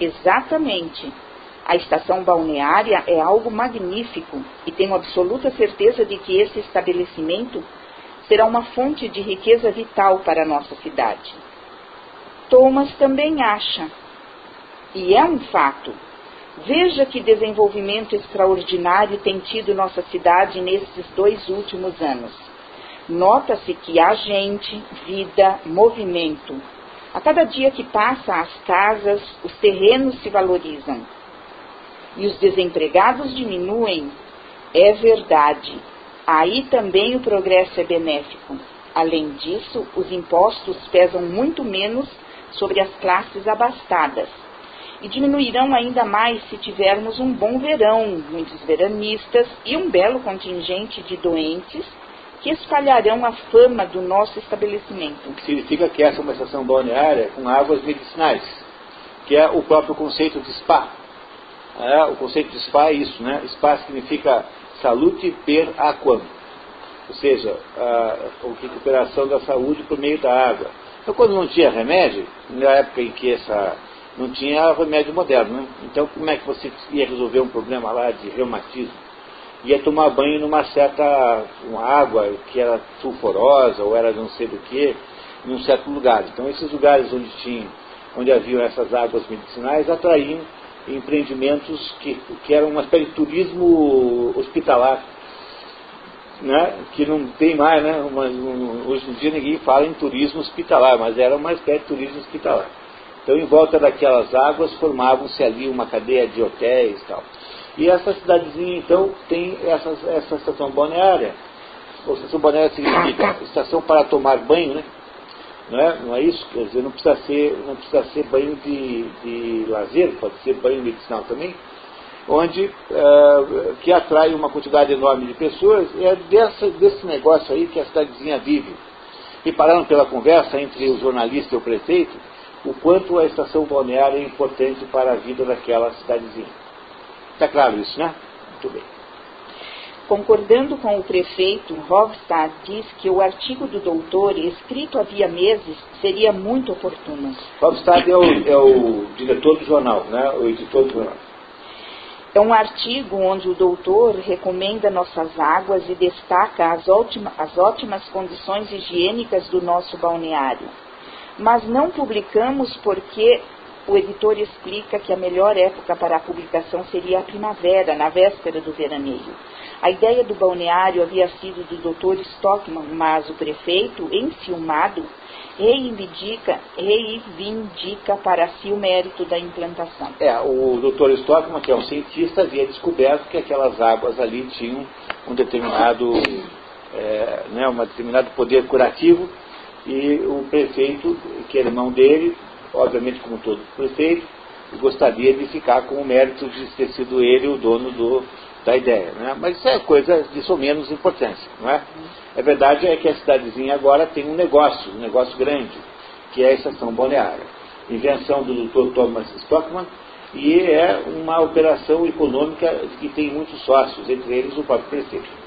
Exatamente. A estação balneária é algo magnífico e tenho absoluta certeza de que esse estabelecimento será uma fonte de riqueza vital para a nossa cidade. Thomas também acha, e é um fato, Veja que desenvolvimento extraordinário tem tido nossa cidade nesses dois últimos anos. Nota-se que há gente, vida, movimento. A cada dia que passa, as casas, os terrenos se valorizam. E os desempregados diminuem. É verdade. Aí também o progresso é benéfico. Além disso, os impostos pesam muito menos sobre as classes abastadas e diminuirão ainda mais se tivermos um bom verão, muitos veranistas e um belo contingente de doentes que espalharão a fama do nosso estabelecimento. O que significa que essa é uma estação balneária com águas medicinais, que é o próprio conceito de spa. É, o conceito de spa é isso, né? Spa significa salute per aquam, ou seja, a, a recuperação da saúde por meio da água. Então, quando não tinha remédio, na época em que essa não tinha remédio moderno, né? Então, como é que você ia resolver um problema lá de reumatismo? Ia tomar banho numa certa uma água que era sulfurosa ou era não sei do que, em um certo lugar. Então, esses lugares onde tinham, onde haviam essas águas medicinais atraíam empreendimentos que, que eram uma espécie de turismo hospitalar. né, que não tem mais, né, um, hoje em dia ninguém fala em turismo hospitalar, mas era uma espécie de turismo hospitalar. Então, em volta daquelas águas, formavam-se ali uma cadeia de hotéis e tal. E essa cidadezinha, então, tem essa, essa estação balneária. Ou estação balneária significa estação para tomar banho, né? Não é, não é isso? Quer dizer, não precisa ser, não precisa ser banho de, de lazer, pode ser banho medicinal também, onde uh, que atrai uma quantidade enorme de pessoas, é dessa, desse negócio aí que a cidadezinha vive. E parando pela conversa entre o jornalista e o prefeito, o quanto a estação balneária é importante para a vida daquela cidadezinha. Está claro isso, né? Muito bem. Concordando com o prefeito, Rovstad diz que o artigo do doutor, escrito havia meses, seria muito oportuno. Rovstad é o, é o diretor do jornal, né? o editor do jornal. É um artigo onde o doutor recomenda nossas águas e destaca as, ótima, as ótimas condições higiênicas do nosso balneário. Mas não publicamos porque o editor explica que a melhor época para a publicação seria a primavera, na véspera do veraneio. A ideia do balneário havia sido do Dr. Stockman, mas o prefeito, enciumado, reivindica, reivindica para si o mérito da implantação. É, o Dr. Stockman, que é um cientista, havia descoberto que aquelas águas ali tinham um determinado, é, né, um determinado poder curativo e o prefeito, que é irmão dele, obviamente como todo prefeito, gostaria de ficar com o mérito de ter sido ele o dono do, da ideia. Né? Mas isso é coisa de só menos importância. Não é? a verdade é que a cidadezinha agora tem um negócio, um negócio grande, que é a estação balneária. Invenção do Dr. Thomas Stockman, e é uma operação econômica que tem muitos sócios, entre eles o próprio prefeito.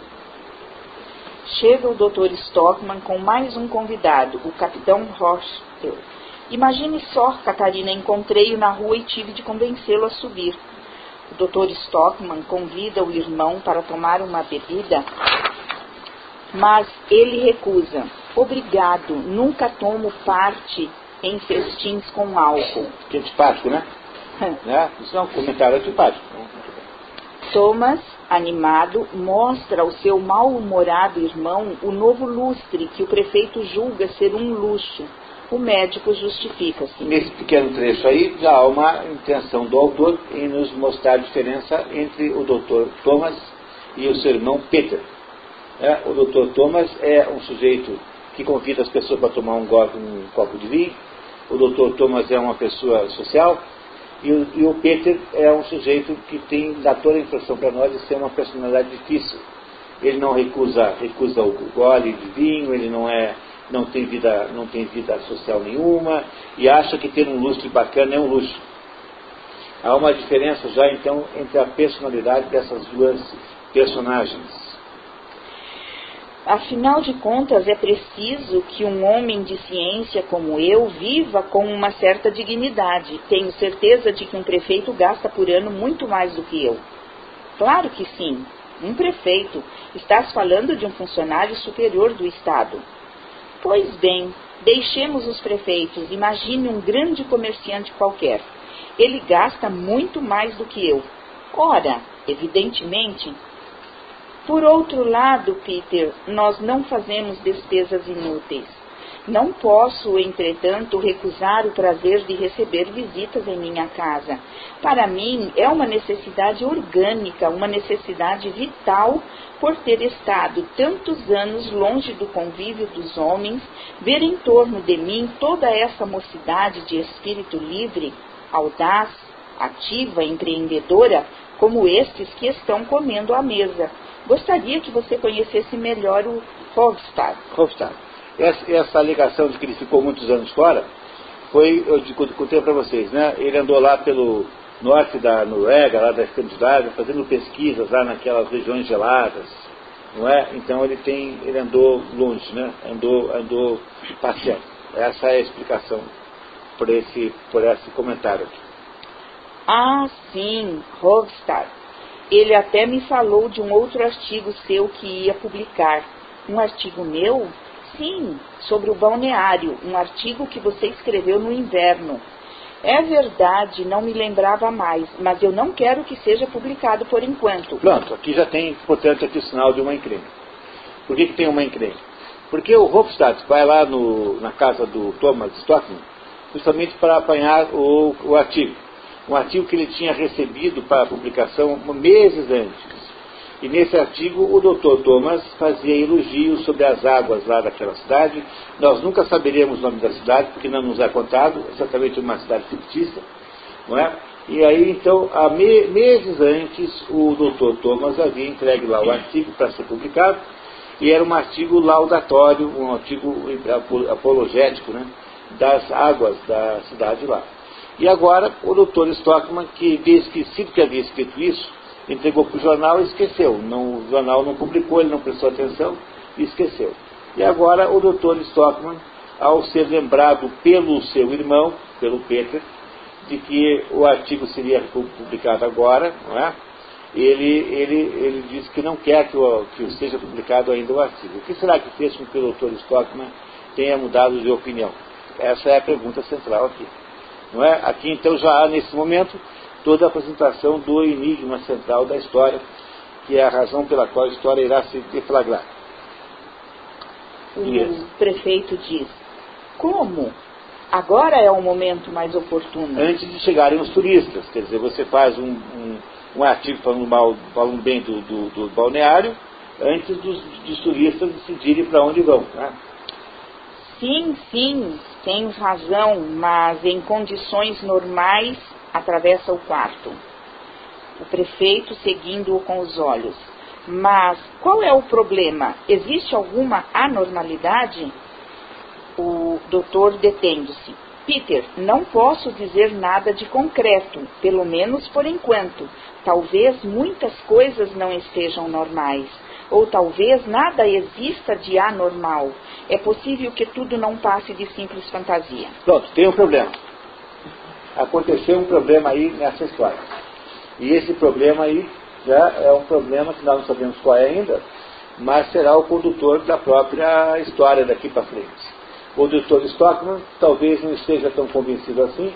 Chega o Dr. Stockman com mais um convidado, o capitão Roche. Imagine só, Catarina, encontrei-o na rua e tive de convencê-lo a subir. O Dr. Stockman convida o irmão para tomar uma bebida, mas ele recusa. Obrigado, nunca tomo parte em festins com álcool. Que antipático, né? [laughs] né? Isso é um comentário antipático. Thomas, animado, mostra ao seu mal-humorado irmão o novo lustre que o prefeito julga ser um luxo o médico justifica-se. Nesse pequeno trecho aí já há uma intenção do autor em nos mostrar a diferença entre o Dr. Thomas e o seu irmão Peter. É, o Dr. Thomas é um sujeito que convida as pessoas para tomar um, um copo de vinho. O Dr. Thomas é uma pessoa social. E o, e o Peter é um sujeito que tem, dá toda a impressão para nós de ser uma personalidade difícil. Ele não recusa, recusa o gole de vinho, ele não é não tem vida, não tem vida social nenhuma e acha que ter um lustre bacana é um luxo. Há uma diferença já então entre a personalidade dessas duas personagens. Afinal de contas, é preciso que um homem de ciência como eu viva com uma certa dignidade. Tenho certeza de que um prefeito gasta por ano muito mais do que eu. Claro que sim. Um prefeito. Estás falando de um funcionário superior do Estado. Pois bem, deixemos os prefeitos. Imagine um grande comerciante qualquer. Ele gasta muito mais do que eu. Ora, evidentemente. Por outro lado, Peter, nós não fazemos despesas inúteis. Não posso, entretanto, recusar o prazer de receber visitas em minha casa. Para mim, é uma necessidade orgânica, uma necessidade vital por ter estado tantos anos longe do convívio dos homens, ver em torno de mim toda essa mocidade de espírito livre, audaz, ativa, empreendedora, como estes que estão comendo à mesa. Gostaria que você conhecesse melhor o Hofstad. Hofstad. Essa, essa alegação de que ele ficou muitos anos fora, foi, eu contei para vocês, né? Ele andou lá pelo norte da Noruega, lá da Escandinávia, fazendo pesquisas lá naquelas regiões geladas, não é? Então ele tem, ele andou longe, né? Andou, andou passeando. Essa é a explicação por esse, por esse comentário aqui. Ah, sim, Rovstad. Ele até me falou de um outro artigo seu que ia publicar. Um artigo meu? Sim, sobre o balneário, um artigo que você escreveu no inverno. É verdade, não me lembrava mais, mas eu não quero que seja publicado por enquanto. Pronto, aqui já tem, portanto, aqui o sinal de uma encrenca. Por que, que tem uma encrenca? Porque o Hofstadt vai lá no, na casa do Thomas Stockman justamente para apanhar o, o artigo. Um artigo que ele tinha recebido para publicação meses antes. E nesse artigo o Dr. Thomas fazia elogios sobre as águas lá daquela cidade. Nós nunca saberemos o nome da cidade, porque não nos é contado, exatamente uma cidade fictícia, não é? E aí, então, me, meses antes, o Dr. Thomas havia entregue lá o artigo para ser publicado, e era um artigo laudatório, um artigo apologético, né, das águas da cidade lá. E agora, o Dr. Stockman, que havia esquecido que havia escrito isso, entregou para o jornal e esqueceu. Não, o jornal não publicou, ele não prestou atenção e esqueceu. E agora, o Dr. Stockman, ao ser lembrado pelo seu irmão, pelo Peter, de que o artigo seria publicado agora, não é? ele, ele, ele diz que não quer que, o, que seja publicado ainda o artigo. O que será que fez com que o Dr. Stockman tenha mudado de opinião? Essa é a pergunta central aqui. Não é? Aqui então já há nesse momento toda a apresentação do enigma central da história, que é a razão pela qual a história irá se deflagrar. O prefeito diz: Como? Agora é o momento mais oportuno. Antes de chegarem os turistas, quer dizer, você faz um, um, um artigo falando, mal, falando bem do, do, do balneário, antes dos, dos turistas decidirem para onde vão. Né? Sim, sim, tens razão, mas em condições normais atravessa o quarto. O prefeito seguindo-o com os olhos. Mas qual é o problema? Existe alguma anormalidade? O doutor detendo-se. Peter, não posso dizer nada de concreto, pelo menos por enquanto. Talvez muitas coisas não estejam normais, ou talvez nada exista de anormal. É possível que tudo não passe de simples fantasia. Pronto, tem um problema. Aconteceu um problema aí nessa história. E esse problema aí já é um problema que nós não sabemos qual é ainda, mas será o condutor da própria história daqui para frente o Dr. Stockman talvez não esteja tão convencido assim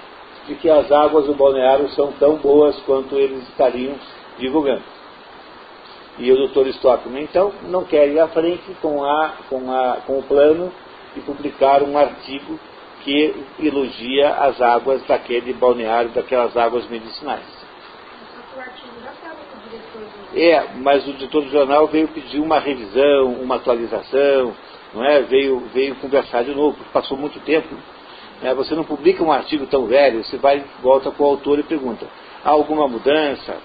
de que as águas do balneário são tão boas quanto eles estariam divulgando. E o Dr. Stockman, então, não quer ir à frente com, a, com, a, com o plano de publicar um artigo que elogia as águas daquele balneário, daquelas águas medicinais. É, mas o diretor do jornal veio pedir uma revisão, uma atualização, não é? veio, veio conversar de novo, passou muito tempo. Né? Você não publica um artigo tão velho, você vai, volta com o autor e pergunta, há alguma mudança?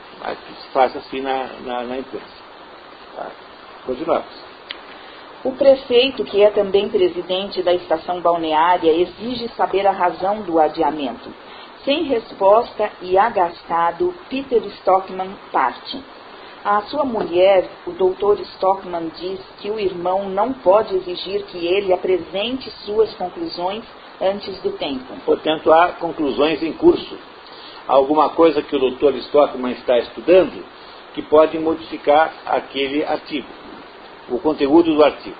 Faz assim na, na, na imprensa. Tá? Continuamos. O prefeito, que é também presidente da estação balneária, exige saber a razão do adiamento. Sem resposta e agastado, Peter Stockman parte. A sua mulher, o doutor Stockman, diz que o irmão não pode exigir que ele apresente suas conclusões antes do tempo. Portanto, há conclusões em curso. Alguma coisa que o doutor Stockman está estudando que pode modificar aquele artigo, o conteúdo do artigo.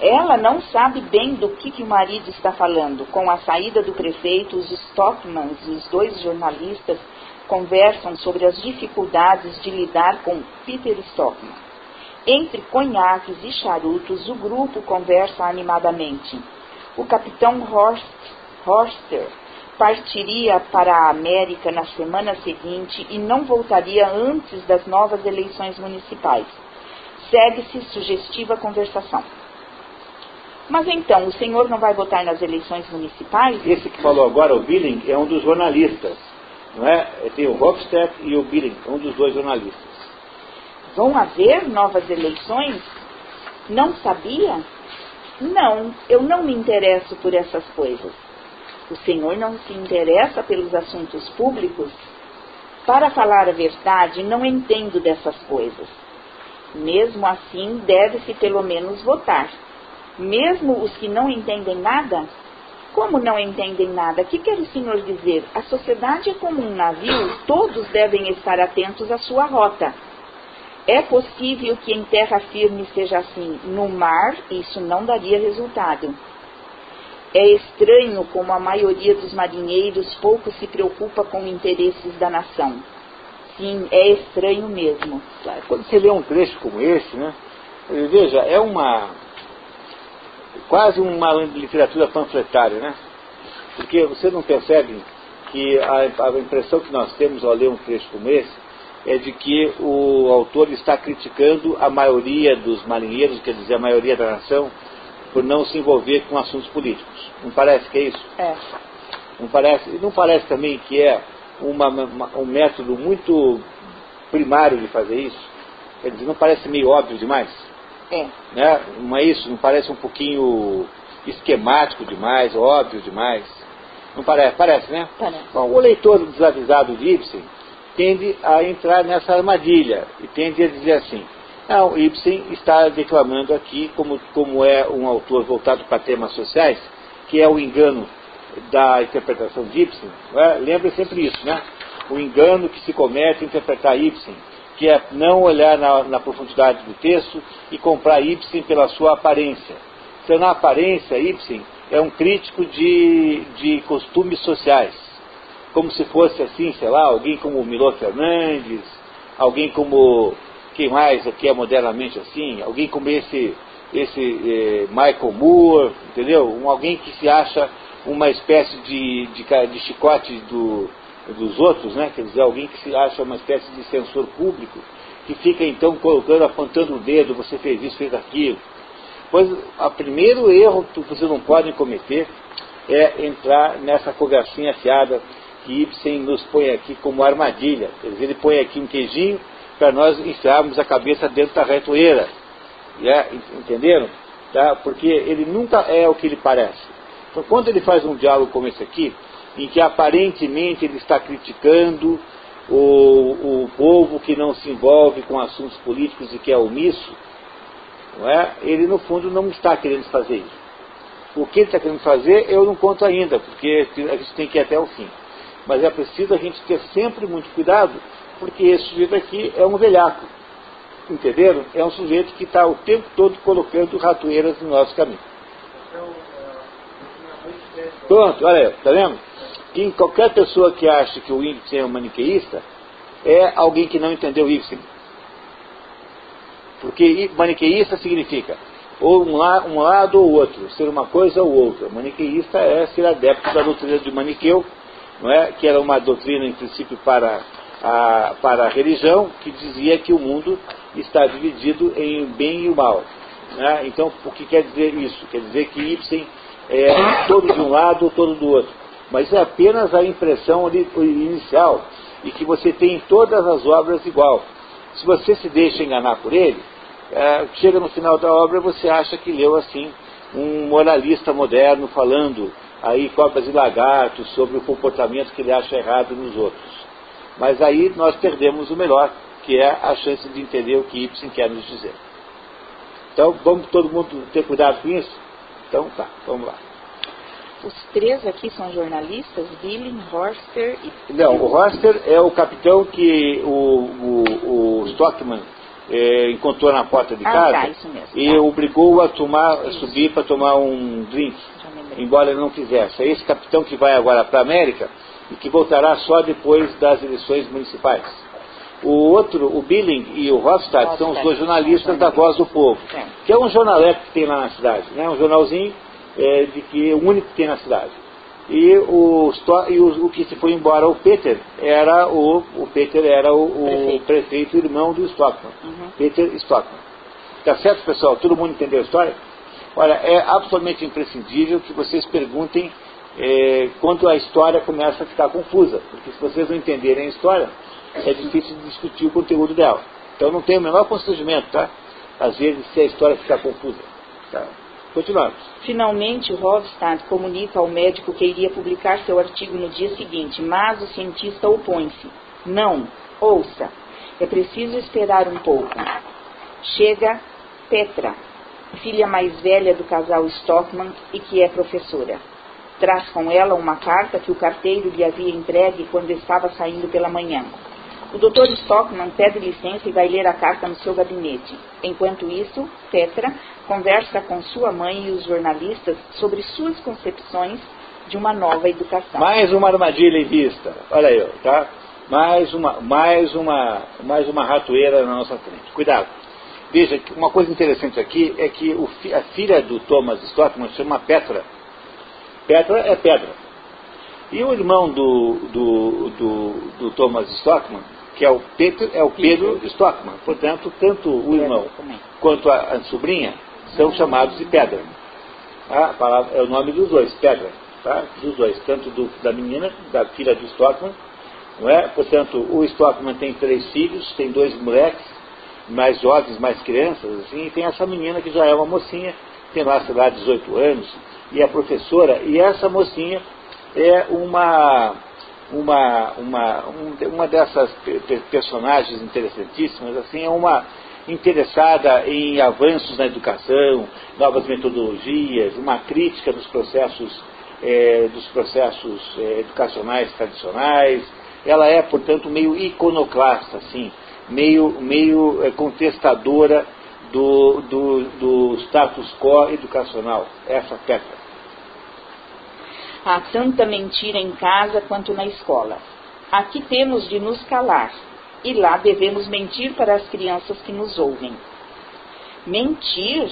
Ela não sabe bem do que, que o marido está falando. Com a saída do prefeito, os Stockmans e os dois jornalistas conversam sobre as dificuldades de lidar com Peter Stockman. Entre conhaques e charutos, o grupo conversa animadamente. O capitão Horst, Horster partiria para a América na semana seguinte e não voltaria antes das novas eleições municipais. Segue-se sugestiva conversação. Mas então, o senhor não vai votar nas eleições municipais? Esse que falou agora, o Billing, é um dos jornalistas não é? Tem o Hofstede e o Billing, um dos dois jornalistas. Vão haver novas eleições? Não sabia? Não, eu não me interesso por essas coisas. O senhor não se interessa pelos assuntos públicos? Para falar a verdade, não entendo dessas coisas. Mesmo assim, deve-se pelo menos votar. Mesmo os que não entendem nada, como não entendem nada? O que quer o senhor dizer? A sociedade é como um navio, todos devem estar atentos à sua rota. É possível que em terra firme seja assim. No mar, isso não daria resultado. É estranho como a maioria dos marinheiros pouco se preocupa com interesses da nação. Sim, é estranho mesmo. Quando você lê um trecho como esse, né, Veja, é uma quase uma literatura panfletária, né? Porque você não percebe que a, a impressão que nós temos ao ler um trecho como esse é de que o autor está criticando a maioria dos marinheiros, quer dizer, a maioria da nação, por não se envolver com assuntos políticos. Não parece que é isso? É. Não parece, não parece também que é uma, uma, um método muito primário de fazer isso? Quer dizer, não parece meio óbvio demais? É. Né? Não é isso? Não parece um pouquinho esquemático demais, óbvio demais? Não parece? Parece, né? Parece. Bom, o leitor desavisado de Ibsen tende a entrar nessa armadilha e tende a dizer assim, não, Ibsen está declamando aqui, como, como é um autor voltado para temas sociais, que é o engano da interpretação de Ibsen. É? Lembre sempre isso, né? O engano que se comete em interpretar Ibsen, que é não olhar na, na profundidade do texto e comprar Ibsen pela sua aparência. Então, na aparência, Ibsen é um crítico de, de costumes sociais, como se fosse assim, sei lá, alguém como Milor Fernandes, alguém como, quem mais aqui é modernamente assim, alguém como esse, esse eh, Michael Moore, entendeu? Um, alguém que se acha uma espécie de, de, de chicote do, dos outros, né? quer dizer, alguém que se acha uma espécie de censor público, que fica então colocando, apontando o dedo, você fez isso, fez aquilo. Pois o primeiro erro que vocês não podem cometer é entrar nessa conversinha fiada que Ibsen nos põe aqui como armadilha. Quer dizer, ele põe aqui um queijinho para nós enfiarmos a cabeça dentro da retoeira. É, entenderam? Tá? Porque ele nunca é o que ele parece. Então, quando ele faz um diálogo como esse aqui, em que aparentemente ele está criticando o, o povo que não se envolve com assuntos políticos e que é omisso, não é? ele no fundo não está querendo fazer isso. O que ele está querendo fazer eu não conto ainda, porque a gente tem que ir até o fim. Mas é preciso a gente ter sempre muito cuidado, porque esse sujeito aqui é um velhaco. Entenderam? É um sujeito que está o tempo todo colocando ratoeiras no nosso caminho. Pronto, olha aí, está vendo? Que qualquer pessoa que acha que o Ibsen é um maniqueísta é alguém que não entendeu Ibsen. Porque maniqueísta significa ou um, la, um lado ou outro, ser uma coisa ou outra. Maniqueísta é ser adepto da doutrina de Maniqueu, não é? que era uma doutrina, em princípio, para a, para a religião, que dizia que o mundo está dividido em bem e o mal. Né? Então, o que quer dizer isso? Quer dizer que Ibsen é todo de um lado ou todo do outro. Mas é apenas a impressão inicial e que você tem todas as obras igual. Se você se deixa enganar por ele, é, chega no final da obra você acha que leu assim um moralista moderno falando aí cobras e lagartos sobre o comportamento que ele acha errado nos outros. Mas aí nós perdemos o melhor, que é a chance de entender o que Ibsen quer nos dizer. Então vamos todo mundo ter cuidado com isso? Então tá, vamos lá. Os três aqui são jornalistas, Billing, Horster e... Não, o Horster é o capitão que o, o, o Stockman é, encontrou na porta de ah, casa tá, mesmo, e tá. obrigou a tomar, a subir para tomar um drink, embora ele não quisesse. É esse capitão que vai agora para a América e que voltará só depois das eleições municipais. O outro, o Billing e o Hofstad, são os dois jornalistas da Voz do Povo, que é um jornaleco que tem lá na cidade, né? um jornalzinho é, de que é o único que tem na cidade. E, o, e o, o que se foi embora, o Peter, era o, o Peter era o, o Prefeito. prefeito irmão do Stockman. Uhum. Peter Stockman. Tá certo, pessoal? Todo mundo entendeu a história? Olha, é absolutamente imprescindível que vocês perguntem é, quando a história começa a ficar confusa, porque se vocês não entenderem a história, é difícil discutir o conteúdo dela. Então não tem o menor constrangimento, tá? Às vezes, se a história ficar confusa. Tá? Continuamos. Finalmente, Hofstad comunica ao médico que iria publicar seu artigo no dia seguinte, mas o cientista opõe-se. Não, ouça, é preciso esperar um pouco. Chega Petra, filha mais velha do casal Stockman e que é professora. Traz com ela uma carta que o carteiro lhe havia entregue quando estava saindo pela manhã. O Dr. Stockman pede licença e vai ler a carta no seu gabinete. Enquanto isso, Petra conversa com sua mãe e os jornalistas sobre suas concepções de uma nova educação. Mais uma armadilha em vista. Olha aí, tá? Mais uma, mais uma, mais uma ratoeira na nossa frente. Cuidado. Veja, uma coisa interessante aqui é que o, a filha do Thomas Stockman chama Petra. Petra é pedra. E o irmão do, do, do, do Thomas Stockman, que é o Pedro, é o Pedro Stockman. Portanto, tanto o irmão quanto a, a sobrinha são chamados de Pedra. A palavra, é o nome dos dois, Pedra. Tá? Dos dois, tanto do, da menina, da filha do Stockman, não é? Portanto, o Stockman tem três filhos, tem dois moleques, mais jovens, mais crianças, assim, e tem essa menina que já é uma mocinha, tem lá, sei lá, 18 anos, e é professora, e essa mocinha é uma, uma, uma, uma dessas personagens interessantíssimas, assim, é uma interessada em avanços na educação, novas metodologias, uma crítica dos processos, é, dos processos é, educacionais tradicionais. Ela é, portanto, meio iconoclasta, assim, meio, meio é, contestadora do, do, do status quo educacional, essa Petra. Há tanta mentira em casa quanto na escola. Aqui temos de nos calar, e lá devemos mentir para as crianças que nos ouvem. Mentir?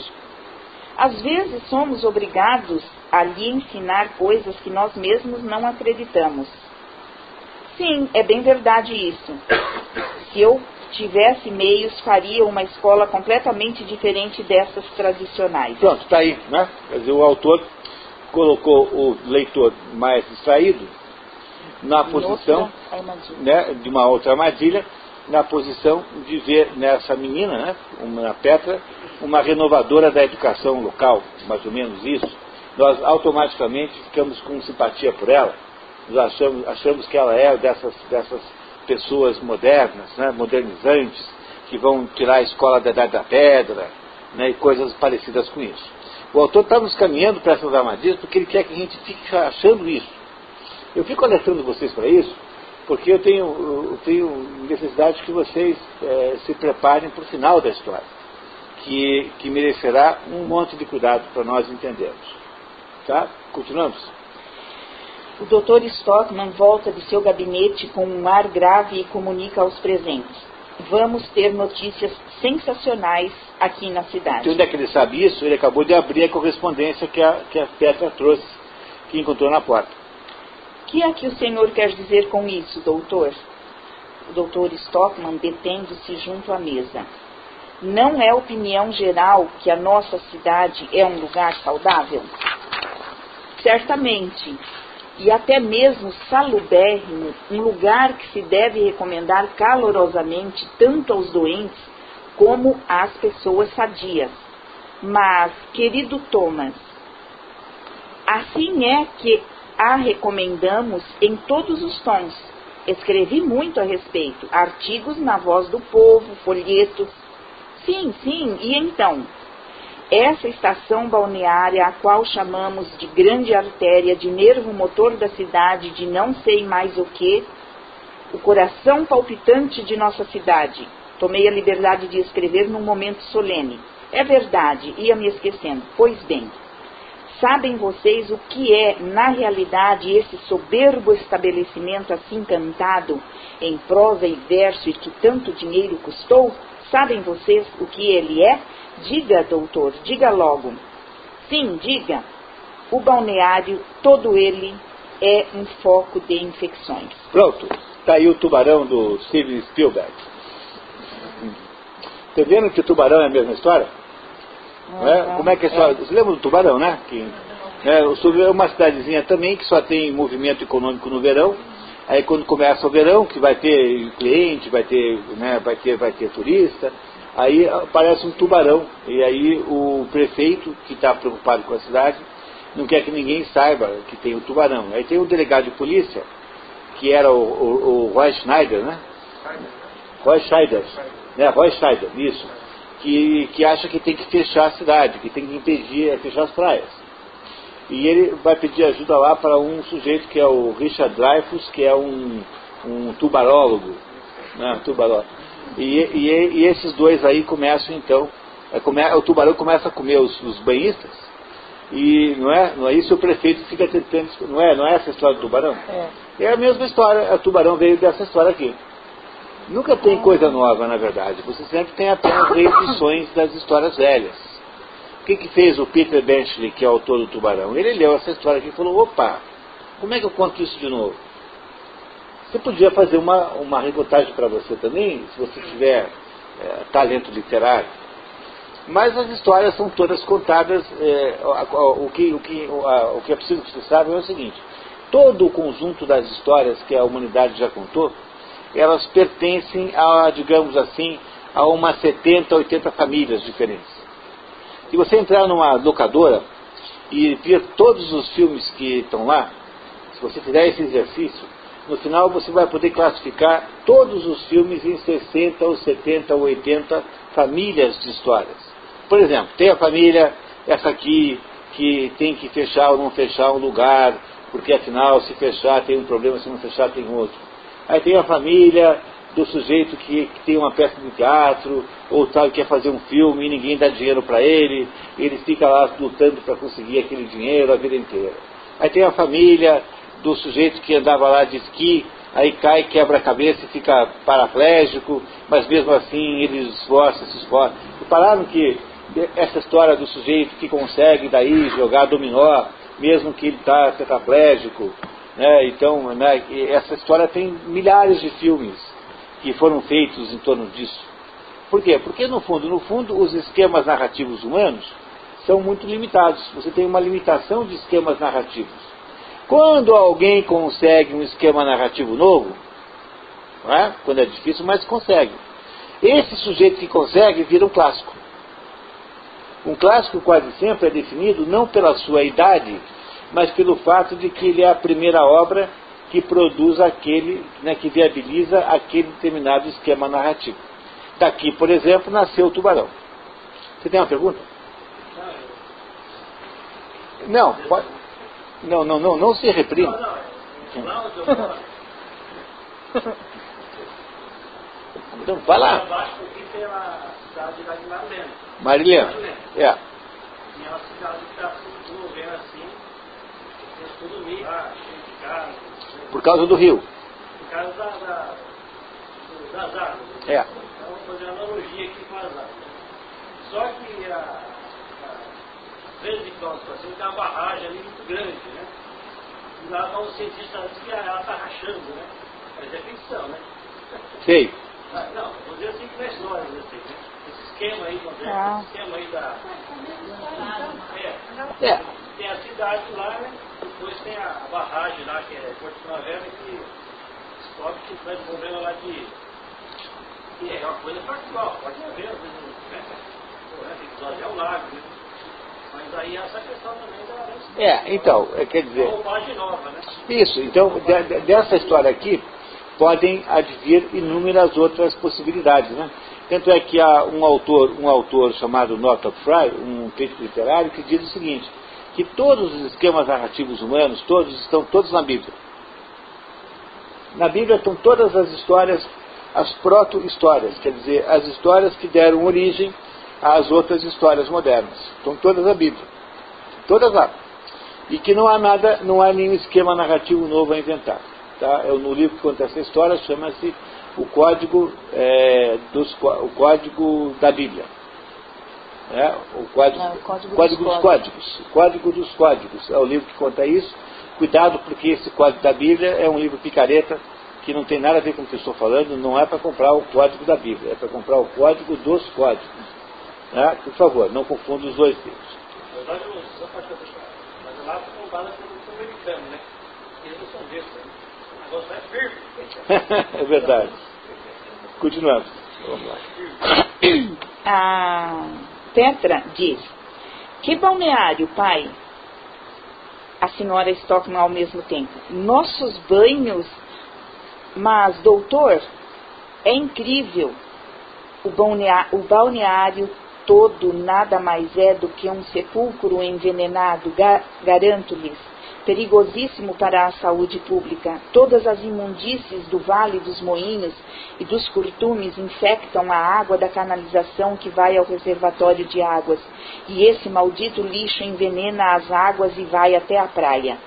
Às vezes somos obrigados a lhe ensinar coisas que nós mesmos não acreditamos. Sim, é bem verdade isso. Se eu tivesse meios, faria uma escola completamente diferente dessas tradicionais. Pronto, está aí, né? Quer dizer, o autor colocou o leitor mais distraído na posição né, de uma outra armadilha, na posição de ver nessa menina, né, uma Petra, uma renovadora da educação local, mais ou menos isso. Nós automaticamente ficamos com simpatia por ela. Nós achamos, achamos que ela é dessas, dessas pessoas modernas, né, modernizantes, que vão tirar a escola da Idade da Pedra, né, e coisas parecidas com isso. O autor está nos caminhando para essas armadilhas porque ele quer que a gente fique achando isso. Eu fico alertando vocês para isso porque eu tenho, eu tenho necessidade que vocês é, se preparem para o final da história, que, que merecerá um monte de cuidado para nós entendermos. Tá? Continuamos? O Dr. Stockman volta de seu gabinete com um ar grave e comunica aos presentes. Vamos ter notícias sensacionais aqui na cidade. E onde é que ele sabe isso? Ele acabou de abrir a correspondência que a, que a Petra trouxe, que encontrou na porta. O que é que o senhor quer dizer com isso, doutor? O doutor Stockman detendo-se junto à mesa. Não é opinião geral que a nossa cidade é um lugar saudável? Certamente, e até mesmo salubérrimo, um lugar que se deve recomendar calorosamente tanto aos doentes como às pessoas sadias. Mas, querido Thomas, assim é que a recomendamos em todos os tons. Escrevi muito a respeito, artigos na voz do povo, folhetos. Sim, sim, e então? Essa estação balneária, a qual chamamos de grande artéria, de nervo motor da cidade, de não sei mais o que, o coração palpitante de nossa cidade. Tomei a liberdade de escrever num momento solene. É verdade, ia me esquecendo. Pois bem, sabem vocês o que é, na realidade, esse soberbo estabelecimento assim cantado, em prosa e verso e que tanto dinheiro custou? Sabem vocês o que ele é? Diga, doutor, diga logo. Sim, diga. O balneário, todo ele, é um foco de infecções. Pronto, está aí o tubarão do Steven Spielberg. Está vendo que o tubarão é a mesma história? Ah, é? Como é que é a história? Você lembra do tubarão, né? Que, é, é uma cidadezinha também que só tem movimento econômico no verão. Aí quando começa o verão, que vai ter cliente, vai ter, né, vai ter, vai ter turista, Aí aparece um tubarão, e aí o prefeito, que está preocupado com a cidade, não quer que ninguém saiba que tem o tubarão. Aí tem o delegado de polícia, que era o, o, o Roy Schneider, né? Roy Schneider, né? Roy Schneider, isso. Que, que acha que tem que fechar a cidade, que tem que impedir, é, fechar as praias. E ele vai pedir ajuda lá para um sujeito que é o Richard Dreyfus, que é um, um tubarólogo, né? tubarólogo. E, e, e esses dois aí começam então, é, come, o tubarão começa a comer os, os banhistas, e não é, não é isso o prefeito fica tentando, não é, não é essa a história do tubarão? É. é a mesma história, o tubarão veio dessa história aqui. Nunca tem coisa nova, na verdade. Você sempre tem apenas reedições das histórias velhas. O que, que fez o Peter Benchley, que é autor do Tubarão? Ele leu essa história aqui e falou, opa, como é que eu conto isso de novo? Você podia fazer uma, uma reportagem para você também, se você tiver é, talento literário. Mas as histórias são todas contadas. É, o, que, o, que, o que é preciso que você saiba é o seguinte: todo o conjunto das histórias que a humanidade já contou, elas pertencem a, digamos assim, a umas 70, 80 famílias diferentes. Se você entrar numa locadora e ver todos os filmes que estão lá, se você fizer esse exercício, no final você vai poder classificar todos os filmes em 60 ou 70 ou 80 famílias de histórias. Por exemplo, tem a família, essa aqui, que tem que fechar ou não fechar um lugar, porque afinal, se fechar tem um problema, se não fechar tem outro. Aí tem a família do sujeito que, que tem uma peça de teatro, ou tal, quer fazer um filme e ninguém dá dinheiro para ele, ele fica lá lutando para conseguir aquele dinheiro a vida inteira. Aí tem a família do sujeito que andava lá de esqui, aí cai, quebra a cabeça e fica paraplégico, mas mesmo assim ele esforça, se esforça. Repararam que essa história do sujeito que consegue daí jogar dominó, mesmo que ele está tetraplégico, né? então né, essa história tem milhares de filmes que foram feitos em torno disso. Por quê? Porque no fundo, no fundo, os esquemas narrativos humanos são muito limitados. Você tem uma limitação de esquemas narrativos. Quando alguém consegue um esquema narrativo novo, é? quando é difícil, mas consegue. Esse sujeito que consegue vira um clássico. Um clássico quase sempre é definido não pela sua idade, mas pelo fato de que ele é a primeira obra que produz aquele, né, que viabiliza aquele determinado esquema narrativo. Daqui, por exemplo, nasceu o tubarão. Você tem uma pergunta? Não, pode. Não, não, não, não se reprima. Não, [laughs] não. Então, vai lá. Marilena. É. E uma cidade que está se desenvolvendo assim, tudo meio cheio de. Por causa do rio. Por causa da, da, das águas. É. Então, vou fazer uma analogia aqui com as águas. Só que a, vezes em quando, assim, tem uma barragem ali muito grande, né? E lá está um cientista diz que ela está rachando, né? Mas é ficção, né? Sei. Ah, não, vou dizer assim que não é história, assim, né? Esse esquema aí, moderno, ah. esse esquema aí da. É. é. Tem a cidade lá, né? Depois tem a barragem lá, que é Porto Primavera, que descobre que vai problema lá de. que é uma coisa factual, pode haver, às vezes, né? Tem que esvaziar o lago, né? Mas aí essa questão também da. É, então, é, quer dizer. Nova, né? Isso, então, de, de, dessa história aqui, podem advir inúmeras outras possibilidades, né? Tanto é que há um autor, um autor chamado Northrop Frye, um crítico literário, que diz o seguinte, que todos os esquemas narrativos humanos, todos estão todos na Bíblia. Na Bíblia estão todas as histórias, as proto-histórias, quer dizer, as histórias que deram origem às outras histórias modernas. Estão todas na Bíblia. Todas lá. E que não há nada, não há nenhum esquema narrativo novo a inventar. Tá? É no livro que conta essa história, chama-se o código, é, dos, o código da Bíblia. É, o código, não, o código, código dos, dos códigos. O código dos códigos. É o livro que conta isso. Cuidado, porque esse código da Bíblia é um livro picareta que não tem nada a ver com o que eu estou falando. Não é para comprar o código da Bíblia, é para comprar o código dos códigos. Né? Por favor, não confunda os dois livros. Né? Negócio é firme. [laughs] é verdade. Continuamos. Vamos lá. A Petra diz: Que balneário, pai? A senhora Stockman ao mesmo tempo. Nossos banhos. Mas, doutor, é incrível. O balneário, o balneário todo nada mais é do que um sepulcro envenenado, garanto-lhes, perigosíssimo para a saúde pública. Todas as imundícies do Vale dos Moinhos e dos curtumes infectam a água da canalização que vai ao reservatório de águas, e esse maldito lixo envenena as águas e vai até a praia.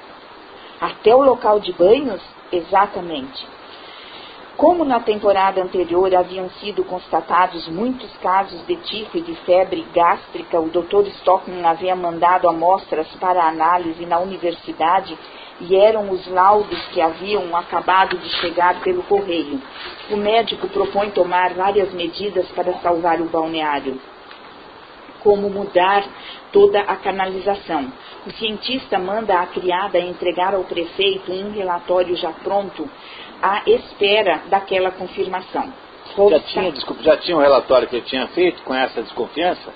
Até o local de banhos? Exatamente. Como na temporada anterior haviam sido constatados muitos casos de tifo e de febre gástrica, o Dr. Stockman havia mandado amostras para análise na universidade e eram os laudos que haviam acabado de chegar pelo correio. O médico propõe tomar várias medidas para salvar o balneário como mudar toda a canalização. O cientista manda a criada entregar ao prefeito um relatório já pronto à espera daquela confirmação. Já tinha, desculpa, já tinha um relatório que ele tinha feito com essa desconfiança,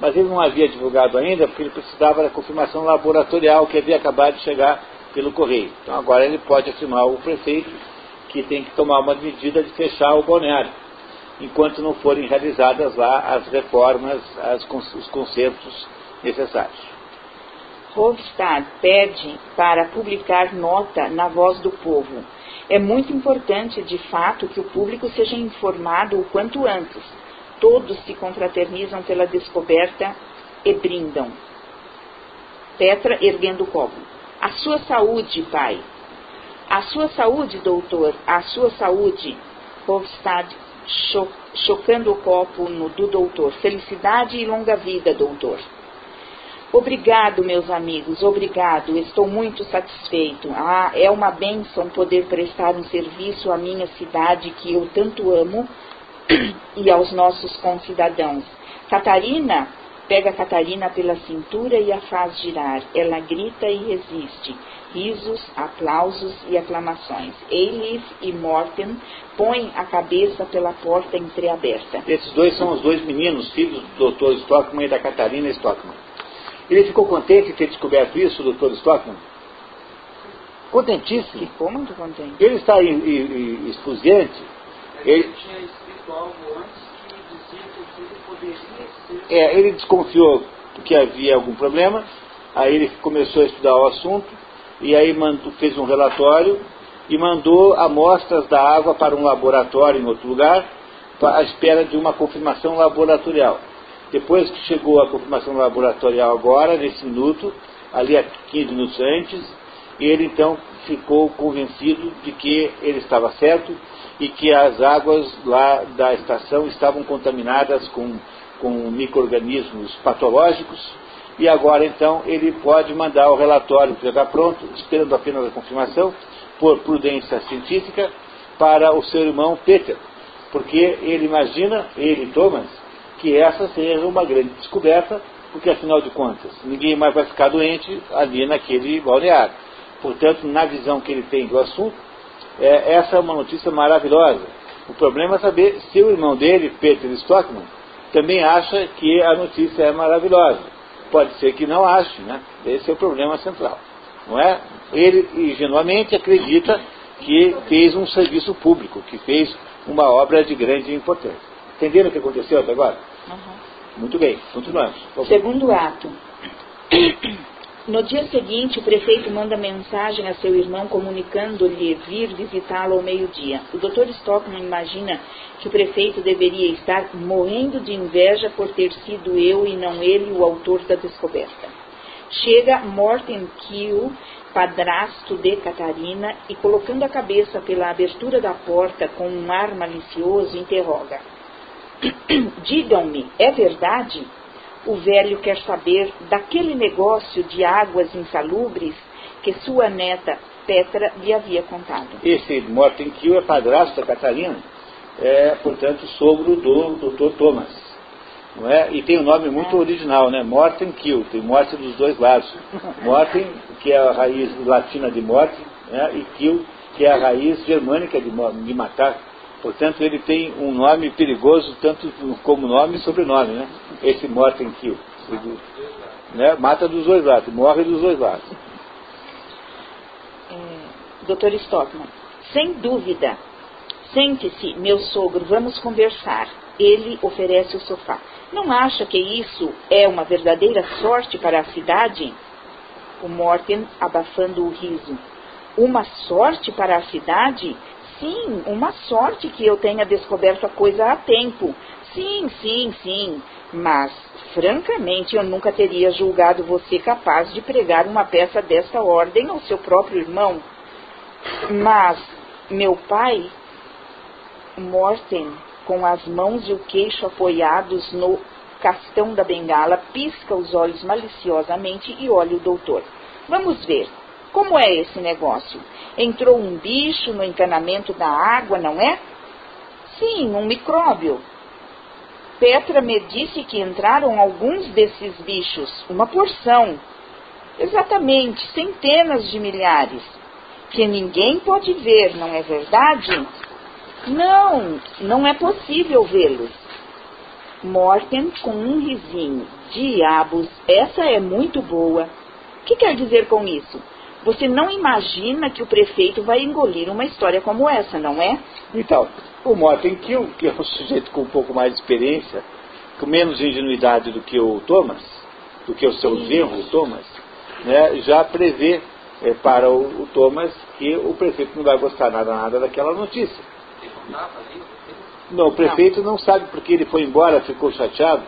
mas ele não havia divulgado ainda porque ele precisava da confirmação laboratorial que havia acabado de chegar pelo correio. Então agora ele pode afirmar ao prefeito que tem que tomar uma medida de fechar o balneário enquanto não forem realizadas lá as reformas, as, os concertos necessários. Hofstad pede para publicar nota na voz do povo. É muito importante, de fato, que o público seja informado o quanto antes. Todos se confraternizam pela descoberta e brindam. Petra erguendo o copo. A sua saúde, pai. A sua saúde, doutor. A sua saúde. Hofstad cho chocando o copo no, do doutor. Felicidade e longa vida, doutor. Obrigado, meus amigos, obrigado. Estou muito satisfeito. Ah, é uma bênção poder prestar um serviço à minha cidade que eu tanto amo [clears throat] e aos nossos concidadãos. Catarina pega Catarina pela cintura e a faz girar. Ela grita e resiste risos, aplausos e aclamações. Eilif e Morten põem a cabeça pela porta entreaberta. Esses dois são os dois meninos, filhos do Dr. Stockman e da Catarina Stockman. Ele ficou contente de ter descoberto isso, o Dr. Stockman? Contentíssimo. Ficou muito contente. Ele está esfuziante. Ele tinha escrito algo antes que dizia que ele poderia ser... É, ele desconfiou que havia algum problema, aí ele começou a estudar o assunto, e aí mandou, fez um relatório e mandou amostras da água para um laboratório em outro lugar, à espera de uma confirmação laboratorial. Depois que chegou a confirmação laboratorial agora, nesse minuto, ali a 15 minutos antes, ele então ficou convencido de que ele estava certo e que as águas lá da estação estavam contaminadas com, com micro-organismos patológicos. E agora então ele pode mandar o relatório que já está pronto, esperando apenas a confirmação, por prudência científica, para o seu irmão Peter, porque ele imagina, ele Thomas, que essa seja uma grande descoberta, porque afinal de contas ninguém mais vai ficar doente ali naquele balneário. Portanto, na visão que ele tem do assunto, é, essa é uma notícia maravilhosa. O problema é saber se o irmão dele, Peter Stockman, também acha que a notícia é maravilhosa pode ser que não ache, né? Esse é o problema central. Não é? Ele ingenuamente acredita que fez um serviço público, que fez uma obra de grande importância. Entenderam o que aconteceu até agora? Uhum. Muito bem, continuamos. Segundo ato. No dia seguinte, o prefeito manda mensagem a seu irmão comunicando-lhe vir visitá-lo ao meio-dia. O Dr. Stockman imagina que o prefeito deveria estar morrendo de inveja por ter sido eu e não ele o autor da descoberta. Chega Morten Kiel, padrasto de Catarina, e colocando a cabeça pela abertura da porta com um ar malicioso, interroga. [coughs] Digam-me, é verdade? o velho quer saber daquele negócio de águas insalubres que sua neta Petra lhe havia contado. Esse Morten Kiel é padrasto da Catarina, é, portanto, sogro do Dr. Thomas. Não é? E tem um nome muito é. original, né? Morten Kiel, tem morte dos dois lados. [laughs] Morten, que é a raiz latina de morte, né? e Kiel, que é a raiz germânica de, de matar. Portanto, ele tem um nome perigoso, tanto como nome e sobrenome, né? Esse Morten Kill. Né? Mata dos dois lados, morre dos dois lados. É. Stockman, sem dúvida. Sente-se, meu sogro, vamos conversar. Ele oferece o sofá. Não acha que isso é uma verdadeira sorte para a cidade? O Morten abafando o riso. Uma sorte para a cidade? Sim, uma sorte que eu tenha descoberto a coisa a tempo. Sim, sim, sim. Mas, francamente, eu nunca teria julgado você capaz de pregar uma peça desta ordem ao seu próprio irmão. Mas, meu pai, Morten, com as mãos e o queixo apoiados no castão da bengala, pisca os olhos maliciosamente e olha o doutor. Vamos ver. Como é esse negócio? Entrou um bicho no encanamento da água, não é? Sim, um micróbio. Petra me disse que entraram alguns desses bichos, uma porção. Exatamente, centenas de milhares. Que ninguém pode ver, não é verdade? Não, não é possível vê-los. Morten com um risinho. Diabos, essa é muito boa. O que quer dizer com isso? Você não imagina que o prefeito vai engolir uma história como essa, não é? Então, o Morten Kill, que é um sujeito com um pouco mais de experiência, com menos ingenuidade do que o Thomas, do que o seu genro, o Thomas, né, já prevê é, para o, o, Thomas que o prefeito não vai gostar nada, nada daquela notícia. Não, o prefeito não. sabe porque ele foi embora, ficou chateado,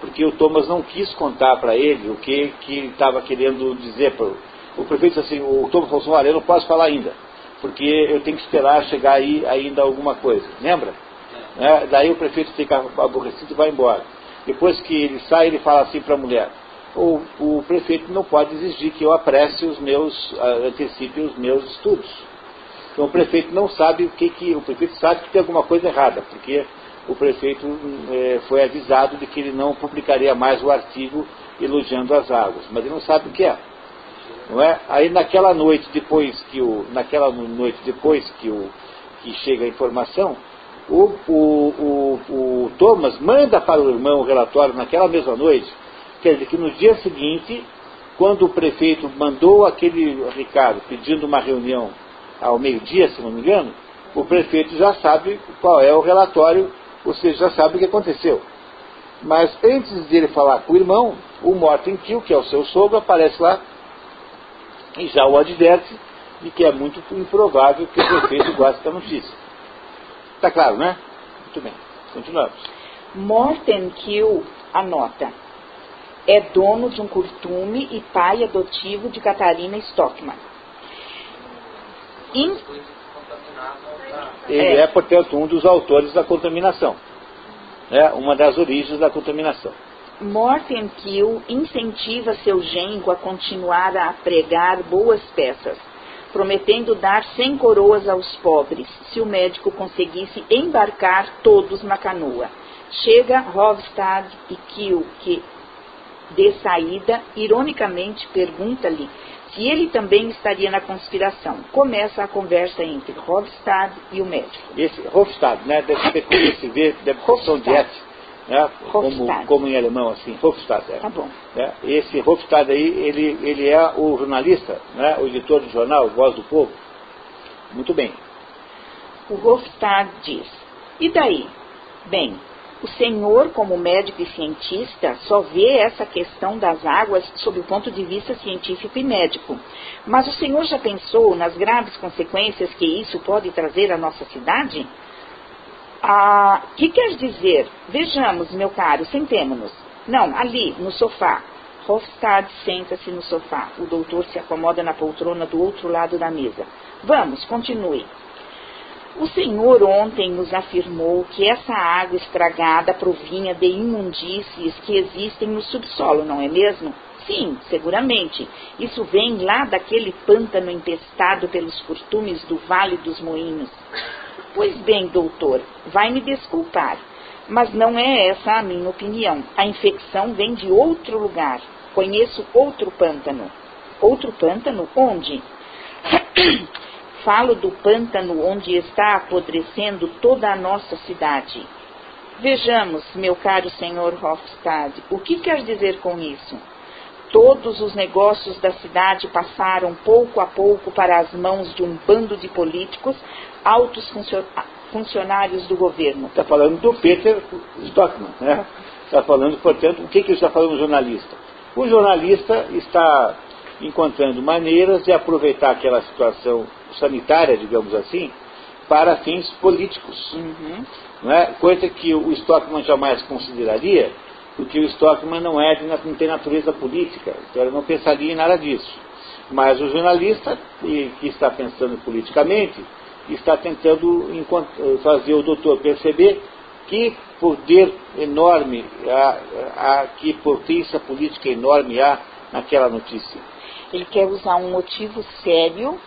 porque o Thomas não quis contar para ele o que, que ele estava querendo dizer. Pro, o prefeito disse assim, o Thomas falou assim, olha, eu não posso falar ainda porque eu tenho que esperar chegar aí ainda alguma coisa. Lembra? É, daí o prefeito fica aborrecido e vai embora. Depois que ele sai, ele fala assim para a mulher: o, o, prefeito não pode exigir que eu apresse os meus, uh, antecipe os meus estudos. Então o prefeito não sabe o que, que o prefeito sabe que tem alguma coisa errada, porque o prefeito é, foi avisado de que ele não publicaria mais o artigo elogiando as águas, mas ele não sabe o que é. Não é? Aí naquela noite depois que o, naquela noite depois que o que chega a informação, o, o, o, o Thomas manda para o irmão o relatório naquela mesma noite, quer dizer que no dia seguinte, quando o prefeito mandou aquele recado pedindo uma reunião ao meio-dia, se não me engano, o prefeito já sabe qual é o relatório, ou seja, já sabe o que aconteceu. Mas antes de ele falar com o irmão, o Morten Kill, que é o seu sogro, aparece lá e já o adverte de que é muito improvável que o prefeito goste da notícia. Está claro, né? Muito bem. Continuamos. Morten Kill anota. É dono de um curtume e pai adotivo de Catarina Stockman. In... Ele é. é, portanto, um dos autores da contaminação. É uma das origens da contaminação. Morten Kill incentiva seu genro a continuar a pregar boas peças, prometendo dar cem coroas aos pobres, se o médico conseguisse embarcar todos na canoa. Chega Rovstad e Kill, que de saída, ironicamente pergunta-lhe se ele também estaria na conspiração. Começa a conversa entre Rovstad e o médico. Esse Rovstad, né? Deve ser esse deve ser de né? como, como em alemão, assim, Hofstad. É. Tá bom. É. Esse Hofstad aí, ele, ele é o jornalista, né? o editor do jornal Voz do Povo. Muito bem. O Hofstad diz, e daí? Bem, o senhor, como médico e cientista, só vê essa questão das águas sob o ponto de vista científico e médico. Mas o senhor já pensou nas graves consequências que isso pode trazer à nossa cidade? Ah, que quer dizer? Vejamos, meu caro, sentemo-nos. Não, ali, no sofá. Hofstad senta-se no sofá. O doutor se acomoda na poltrona do outro lado da mesa. Vamos, continue. O senhor ontem nos afirmou que essa água estragada provinha de imundícies que existem no subsolo, não é mesmo? Sim, seguramente. Isso vem lá daquele pântano empestado pelos curtumes do Vale dos Moinhos. Pois bem, doutor, vai me desculpar, mas não é essa a minha opinião. A infecção vem de outro lugar. Conheço outro pântano. Outro pântano? Onde? [coughs] Falo do pântano onde está apodrecendo toda a nossa cidade. Vejamos, meu caro senhor Hofstad, o que quer dizer com isso? Todos os negócios da cidade passaram pouco a pouco para as mãos de um bando de políticos altos funcionários do governo. Está falando do Peter Stockman, né? Está falando, portanto, o que, que está falando o jornalista? O jornalista está encontrando maneiras de aproveitar aquela situação sanitária, digamos assim, para fins políticos. Uhum. Não é? Coisa que o Stockman jamais consideraria, porque o Stockman não, é, não tem natureza política, então ele não pensaria em nada disso. Mas o jornalista, que está pensando politicamente, está tentando fazer o doutor perceber que poder enorme, há, que potência política enorme há naquela notícia. Ele quer usar um motivo sério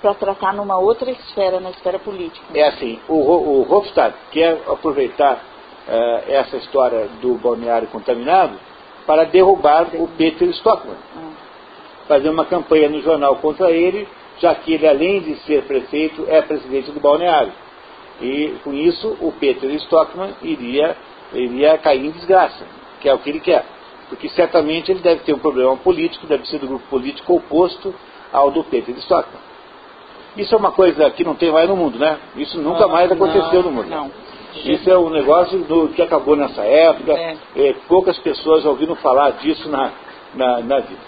para tratar numa outra esfera, na esfera política. É assim, o, o Hofstad quer aproveitar uh, essa história do balneário contaminado para derrubar o Peter Stockman. Ah. Fazer uma campanha no jornal contra ele, já que ele, além de ser prefeito, é presidente do balneário. E com isso, o Peter Stockman iria, iria cair em desgraça, que é o que ele quer. Porque certamente ele deve ter um problema político, deve ser do grupo político oposto ao do Peter Stockman. Isso é uma coisa que não tem mais no mundo, né? Isso nunca mais aconteceu não, no mundo. Não. Isso é um negócio do, que acabou nessa época. É. É, poucas pessoas ouviram falar disso na, na, na vida.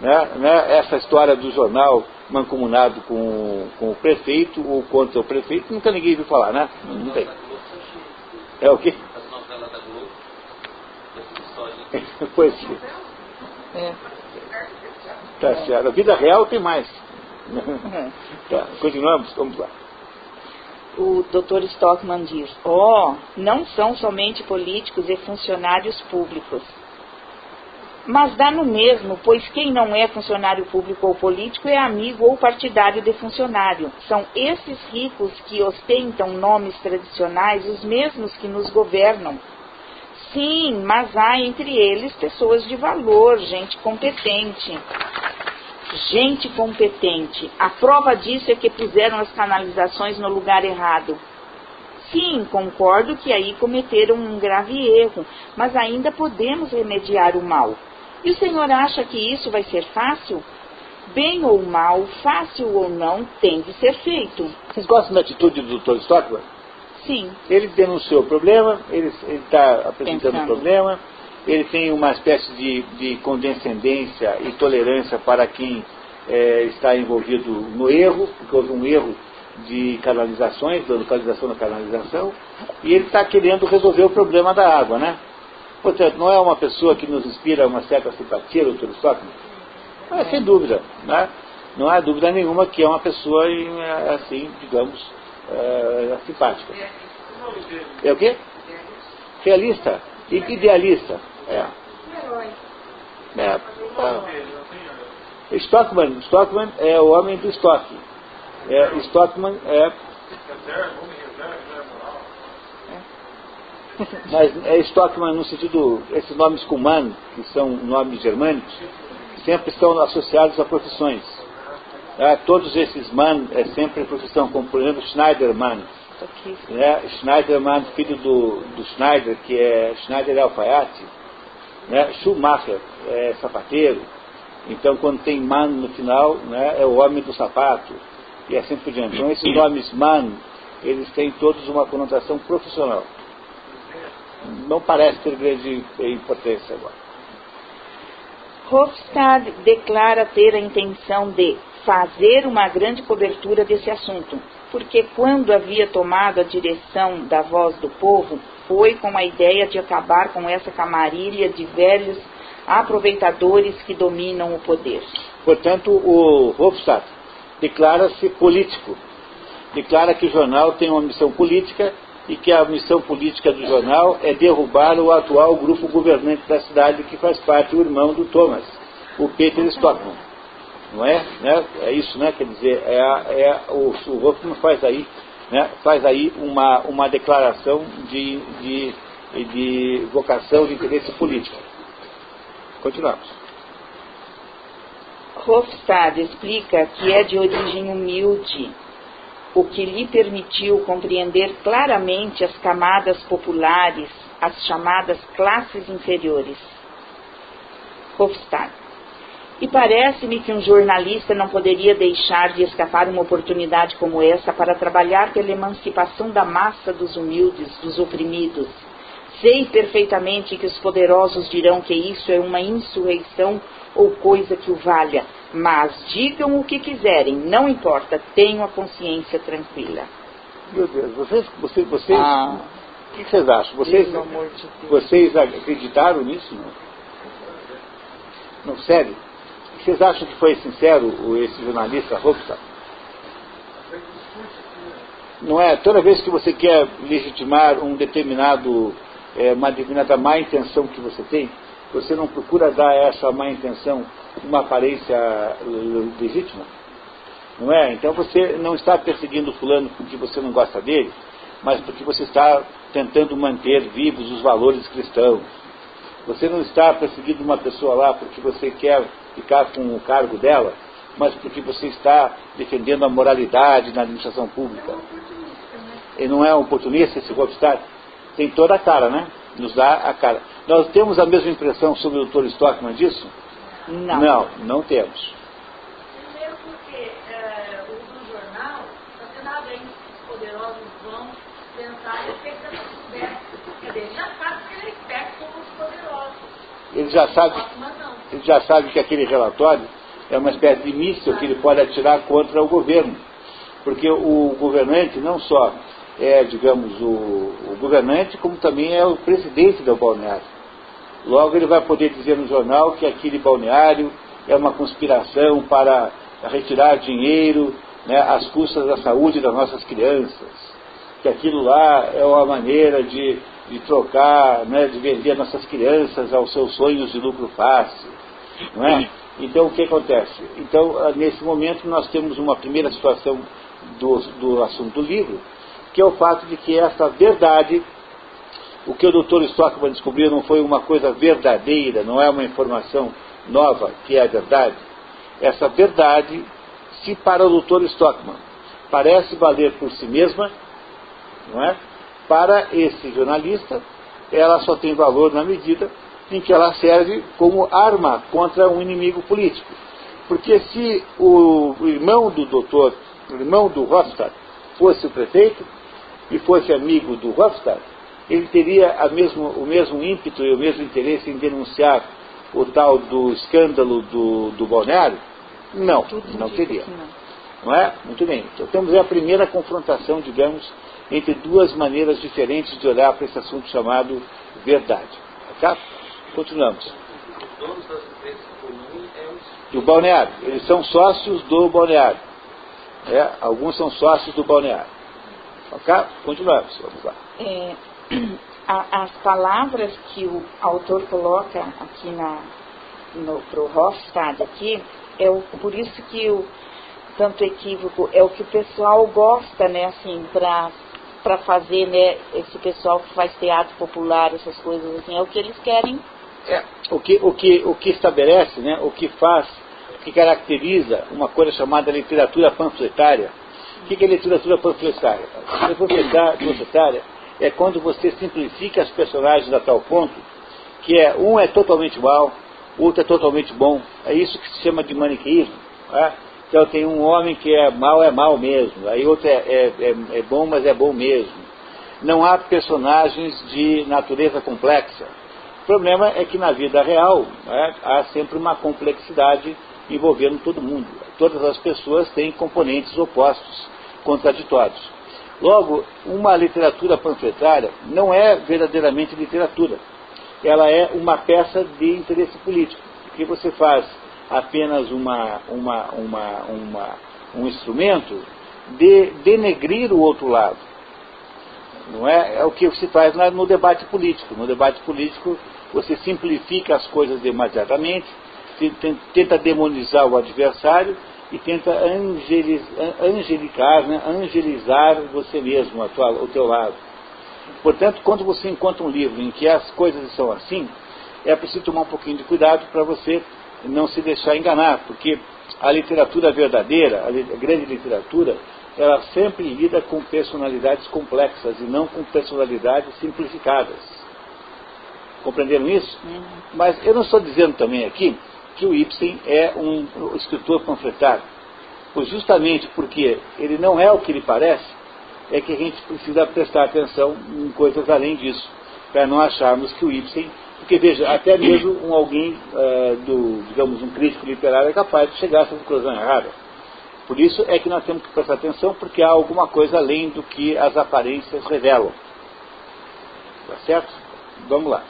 Né? Né? Essa história do jornal mancomunado com, com o prefeito ou contra o prefeito, nunca ninguém viu falar, né? Não tem. É o quê? [laughs] pois é. Tá certo. A vida real tem mais. É. Tá, continuamos, vamos lá o Dr. Stockman diz: Oh, não são somente políticos e funcionários públicos. Mas dá no mesmo, pois quem não é funcionário público ou político é amigo ou partidário de funcionário. São esses ricos que ostentam nomes tradicionais os mesmos que nos governam. Sim, mas há entre eles pessoas de valor, gente competente gente competente. A prova disso é que puseram as canalizações no lugar errado. Sim, concordo que aí cometeram um grave erro, mas ainda podemos remediar o mal. E o senhor acha que isso vai ser fácil? Bem ou mal, fácil ou não, tem de ser feito. Vocês gostam da atitude do Dr. Stockwell? Sim. Ele denunciou o problema, ele está apresentando o problema, ele tem uma espécie de, de condescendência e tolerância para quem é, está envolvido no erro, porque houve um erro de canalizações, da localização da canalização, e ele está querendo resolver o problema da água, né? Portanto, não é uma pessoa que nos inspira uma certa simpatia, doutor Stockman? É, sem dúvida, né? Não há dúvida nenhuma que é uma pessoa, assim, digamos, é, simpática. É o quê? Realista. Idealista. É. É. é. Stockman, Stockman é o homem do estoque. É, Stockman é. Mas é Stockman no sentido, esses nomes Kuman, que são nomes germânicos, sempre estão associados a profissões. É, todos esses man é sempre profissão, como por exemplo Schneiderman. É, Schneiderman, filho do, do Schneider, que é Schneider é alfaiate né? Schumacher é sapateiro, então quando tem man no final, né, é o homem do sapato, e assim por diante. Então esses nomes man, eles têm todos uma conotação profissional. Não parece ter grande importância agora. Hofstad declara ter a intenção de fazer uma grande cobertura desse assunto, porque quando havia tomado a direção da voz do povo, foi com a ideia de acabar com essa camarilha de velhos aproveitadores que dominam o poder. Portanto, o Hofstadt declara-se político. Declara que o jornal tem uma missão política e que a missão política do jornal é derrubar o atual grupo governante da cidade que faz parte o irmão do Thomas, o Peter Stockman. Não é? Né? É isso, né? Quer dizer, é, é o, o Hoffman faz aí né, faz aí uma, uma declaração de, de, de vocação de interesse político. Continuamos. Hofstad explica que é de origem humilde, o que lhe permitiu compreender claramente as camadas populares, as chamadas classes inferiores. Hofstad. E parece-me que um jornalista não poderia deixar de escapar uma oportunidade como essa para trabalhar pela emancipação da massa dos humildes, dos oprimidos. Sei perfeitamente que os poderosos dirão que isso é uma insurreição ou coisa que o valha, mas digam o que quiserem, não importa, tenham a consciência tranquila. Meu Deus, vocês, vocês, vocês ah, o que vocês acham? Vocês, de vocês acreditaram nisso? Não? Não, sério? Vocês acham que foi sincero esse jornalista Robson? Não é? Toda vez que você quer legitimar um determinado, é, uma determinada má intenção que você tem, você não procura dar a essa má intenção uma aparência legítima? Não é? Então você não está perseguindo fulano porque você não gosta dele, mas porque você está tentando manter vivos os valores cristãos. Você não está perseguindo uma pessoa lá porque você quer ficar com o cargo dela, mas porque você está defendendo a moralidade na administração pública. E não é um oportunista esse golpestar? Tem toda a cara, né? Nos dá a cara. Nós temos a mesma impressão sobre o Dr. Stockman disso? Não. Não, não temos. Primeiro porque é, o do jornal, você nada aí os poderosos vão pensar dessa conversa. Quer dizer, ele já sabe que ele é esperto como os poderosos. Ele já sabe, ele já sabe que aquele relatório é uma espécie de míssil que ele pode atirar contra o governo. Porque o governante não só é, digamos, o, o governante, como também é o presidente do balneário. Logo ele vai poder dizer no jornal que aquele balneário é uma conspiração para retirar dinheiro né, às custas da saúde das nossas crianças. Que aquilo lá é uma maneira de, de trocar, né, de vender nossas crianças aos seus sonhos de lucro fácil. Não é? Então o que acontece? Então, nesse momento, nós temos uma primeira situação do, do assunto do livro, que é o fato de que essa verdade, o que o Dr. Stockman descobriu não foi uma coisa verdadeira, não é uma informação nova, que é a verdade. Essa verdade, se para o Dr. Stockman parece valer por si mesma, não é? Para esse jornalista, ela só tem valor na medida em que ela serve como arma contra um inimigo político. Porque se o irmão do doutor, o irmão do Hofstad, fosse o prefeito, e fosse amigo do Hofstad, ele teria mesmo, o mesmo ímpeto e o mesmo interesse em denunciar o tal do escândalo do, do balneário? Não, não teria. Não é? Muito bem. Então temos a primeira confrontação, digamos, entre duas maneiras diferentes de olhar para esse assunto chamado verdade. Tá? Continuamos. Do balneário. Eles são sócios do balneário. É, alguns são sócios do balneário. Ok? Continuamos, vamos lá. É, a, as palavras que o autor coloca aqui na, para o Hofstad aqui, é o, por isso que o tanto equívoco é o que o pessoal gosta, né, assim, para para fazer, né, esse pessoal que faz teatro popular, essas coisas assim, é o que eles querem. É, o que, o que, o que estabelece, né, o que faz, o que caracteriza uma coisa chamada literatura panfletária, o que é literatura panfletária? A literatura panfletária é quando você simplifica as personagens a tal ponto que é um é totalmente mal, outro é totalmente bom. É isso que se chama de maniqueísmo. Tá? Então tem um homem que é mal, é mal mesmo. Aí outro é, é, é, é bom, mas é bom mesmo. Não há personagens de natureza complexa. O problema é que na vida real né, há sempre uma complexidade envolvendo todo mundo. Todas as pessoas têm componentes opostos contraditórios. Logo, uma literatura panfletária não é verdadeiramente literatura. Ela é uma peça de interesse político, que você faz apenas uma, uma, uma, um instrumento de denegrir o outro lado. Não é? é o que se faz no debate político. No debate político, você simplifica as coisas demasiadamente, tenta demonizar o adversário e tenta angeliz, angelicar, né, angelizar você mesmo, tua, o teu lado. Portanto, quando você encontra um livro em que as coisas são assim, é preciso tomar um pouquinho de cuidado para você não se deixar enganar, porque a literatura verdadeira, a grande literatura, ela sempre lida com personalidades complexas e não com personalidades simplificadas. Compreenderam isso? Uhum. Mas eu não estou dizendo também aqui que o Ibsen é um escritor panfletário. Pois justamente porque ele não é o que ele parece, é que a gente precisa prestar atenção em coisas além disso, para não acharmos que o Ibsen, porque veja, até mesmo um alguém uh, do, digamos, um crítico literário é capaz de chegar a essa conclusão errada. Por isso é que nós temos que prestar atenção, porque há alguma coisa além do que as aparências revelam. Tá certo? Vamos lá.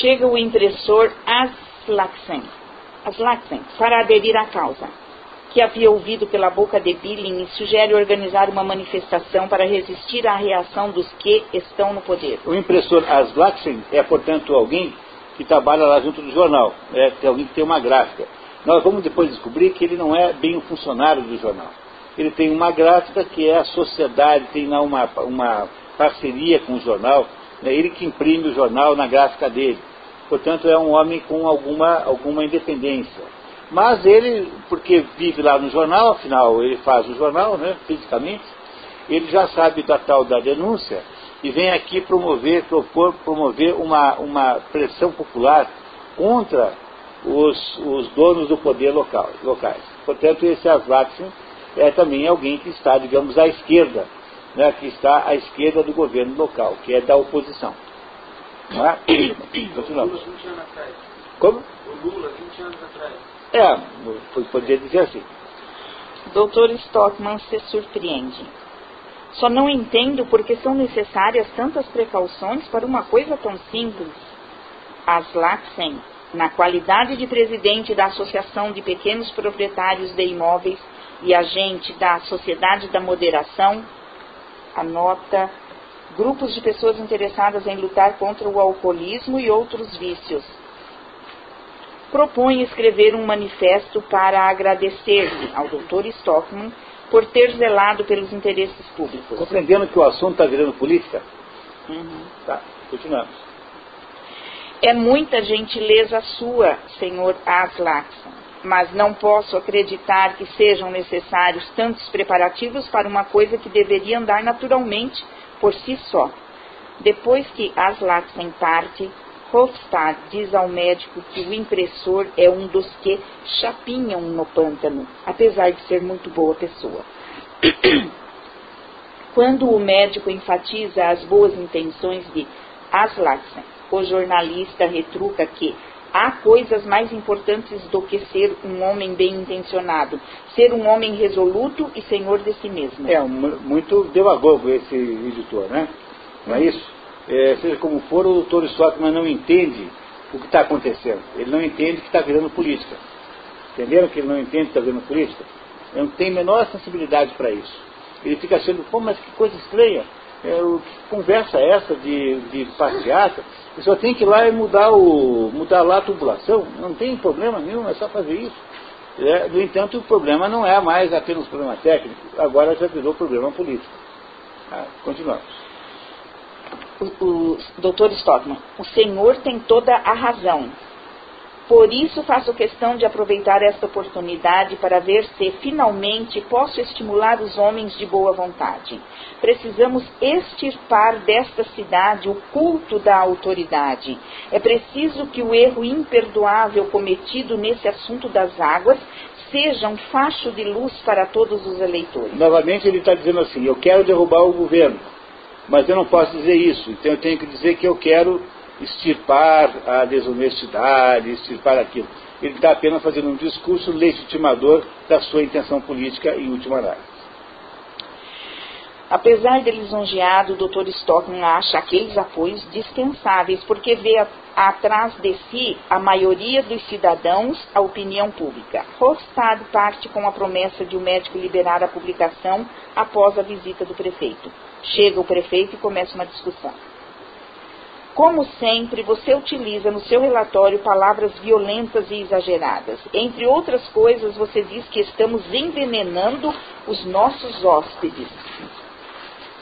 Chega o impressor às Aslaksen, Aslaksen para aderir à causa. que havia ouvido pela boca de Billing e sugere organizar uma manifestação para resistir à reação dos que estão no poder. O impressor Aslaksen é, portanto, alguém que trabalha lá junto do jornal, é, é alguém que tem uma gráfica. Nós vamos depois descobrir que ele não é bem um funcionário do jornal. Ele tem uma gráfica que é a sociedade, tem lá uma, uma parceria com o jornal, né, ele que imprime o jornal na gráfica dele. Portanto, é um homem com alguma, alguma independência. Mas ele, porque vive lá no jornal, afinal ele faz o jornal, né, fisicamente, ele já sabe da tal da denúncia e vem aqui promover, propor, promover uma, uma pressão popular contra os, os donos do poder local, locais. Portanto, esse Aslatsin é também alguém que está, digamos, à esquerda, né, que está à esquerda do governo local, que é da oposição. Não é? Continuamos. Como? O Lula, 20 anos atrás. É, poderia dizer assim. Doutor Stockman se surpreende. Só não entendo por que são necessárias tantas precauções para uma coisa tão simples. Aslaksen, na qualidade de presidente da Associação de Pequenos Proprietários de Imóveis e agente da Sociedade da Moderação, anota grupos de pessoas interessadas em lutar contra o alcoolismo e outros vícios. Propõe escrever um manifesto para agradecer-lhe ao Dr. Stockman por ter zelado pelos interesses públicos. Compreendendo que o assunto está virando política? Uhum. Tá, continuamos. É muita gentileza sua, senhor Aslaxon, mas não posso acreditar que sejam necessários tantos preparativos para uma coisa que deveria andar naturalmente por si só. Depois que Aslaxen parte, Hofstad diz ao médico que o impressor é um dos que chapinham no pântano, apesar de ser muito boa pessoa. [clears throat] Quando o médico enfatiza as boas intenções de Aslaxen, o jornalista retruca que há coisas mais importantes do que ser um homem bem intencionado, ser um homem resoluto e senhor de si mesmo. É muito demagogo esse editor, né? Não é isso? É, seja como for, o doutor Stockman não entende o que está acontecendo. Ele não entende que está virando política. Entenderam que ele não entende que está virando política? Ele não tem menor sensibilidade para isso. Ele fica achando, pô, mas que coisa estranha. É, que conversa é essa de, de passeata? Só tem que ir lá e mudar, o, mudar lá a tubulação. Não tem problema nenhum, é só fazer isso. É, no entanto, o problema não é mais apenas problema técnico, agora já virou problema político. Ah, continuamos. O, o doutor Stockman, o senhor tem toda a razão. Por isso faço questão de aproveitar esta oportunidade para ver se finalmente posso estimular os homens de boa vontade. Precisamos extirpar desta cidade o culto da autoridade. É preciso que o erro imperdoável cometido nesse assunto das águas seja um facho de luz para todos os eleitores. Novamente ele está dizendo assim, eu quero derrubar o governo, mas eu não posso dizer isso, então eu tenho que dizer que eu quero extirpar a desonestidade, extirpar aquilo. Ele está apenas fazendo um discurso legitimador da sua intenção política em última análise. Apesar de lisonjeado, o Dr. Stockman acha aqueles apoios dispensáveis, porque vê atrás de si a maioria dos cidadãos, a opinião pública. Hofstad parte com a promessa de o médico liberar a publicação após a visita do prefeito. Chega o prefeito e começa uma discussão. Como sempre, você utiliza no seu relatório palavras violentas e exageradas. Entre outras coisas, você diz que estamos envenenando os nossos hóspedes.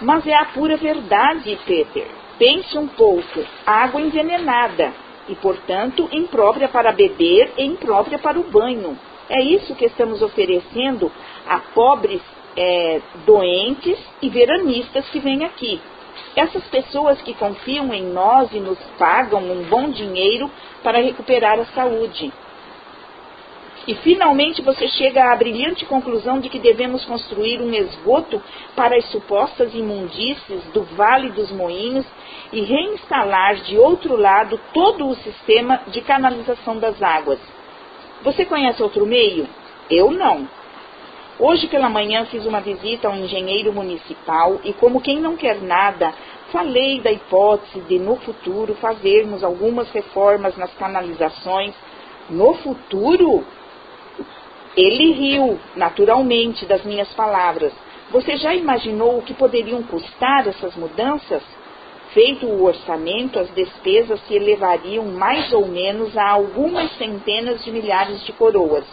Mas é a pura verdade, Peter. Pense um pouco. Água envenenada e, portanto, imprópria para beber e imprópria para o banho. É isso que estamos oferecendo a pobres é, doentes e veranistas que vêm aqui. Essas pessoas que confiam em nós e nos pagam um bom dinheiro para recuperar a saúde. E finalmente você chega à brilhante conclusão de que devemos construir um esgoto para as supostas imundícies do Vale dos Moinhos e reinstalar de outro lado todo o sistema de canalização das águas. Você conhece outro meio? Eu não. Hoje pela manhã fiz uma visita a um engenheiro municipal e, como quem não quer nada, falei da hipótese de, no futuro, fazermos algumas reformas nas canalizações. No futuro? Ele riu, naturalmente, das minhas palavras. Você já imaginou o que poderiam custar essas mudanças? Feito o orçamento, as despesas se elevariam mais ou menos a algumas centenas de milhares de coroas.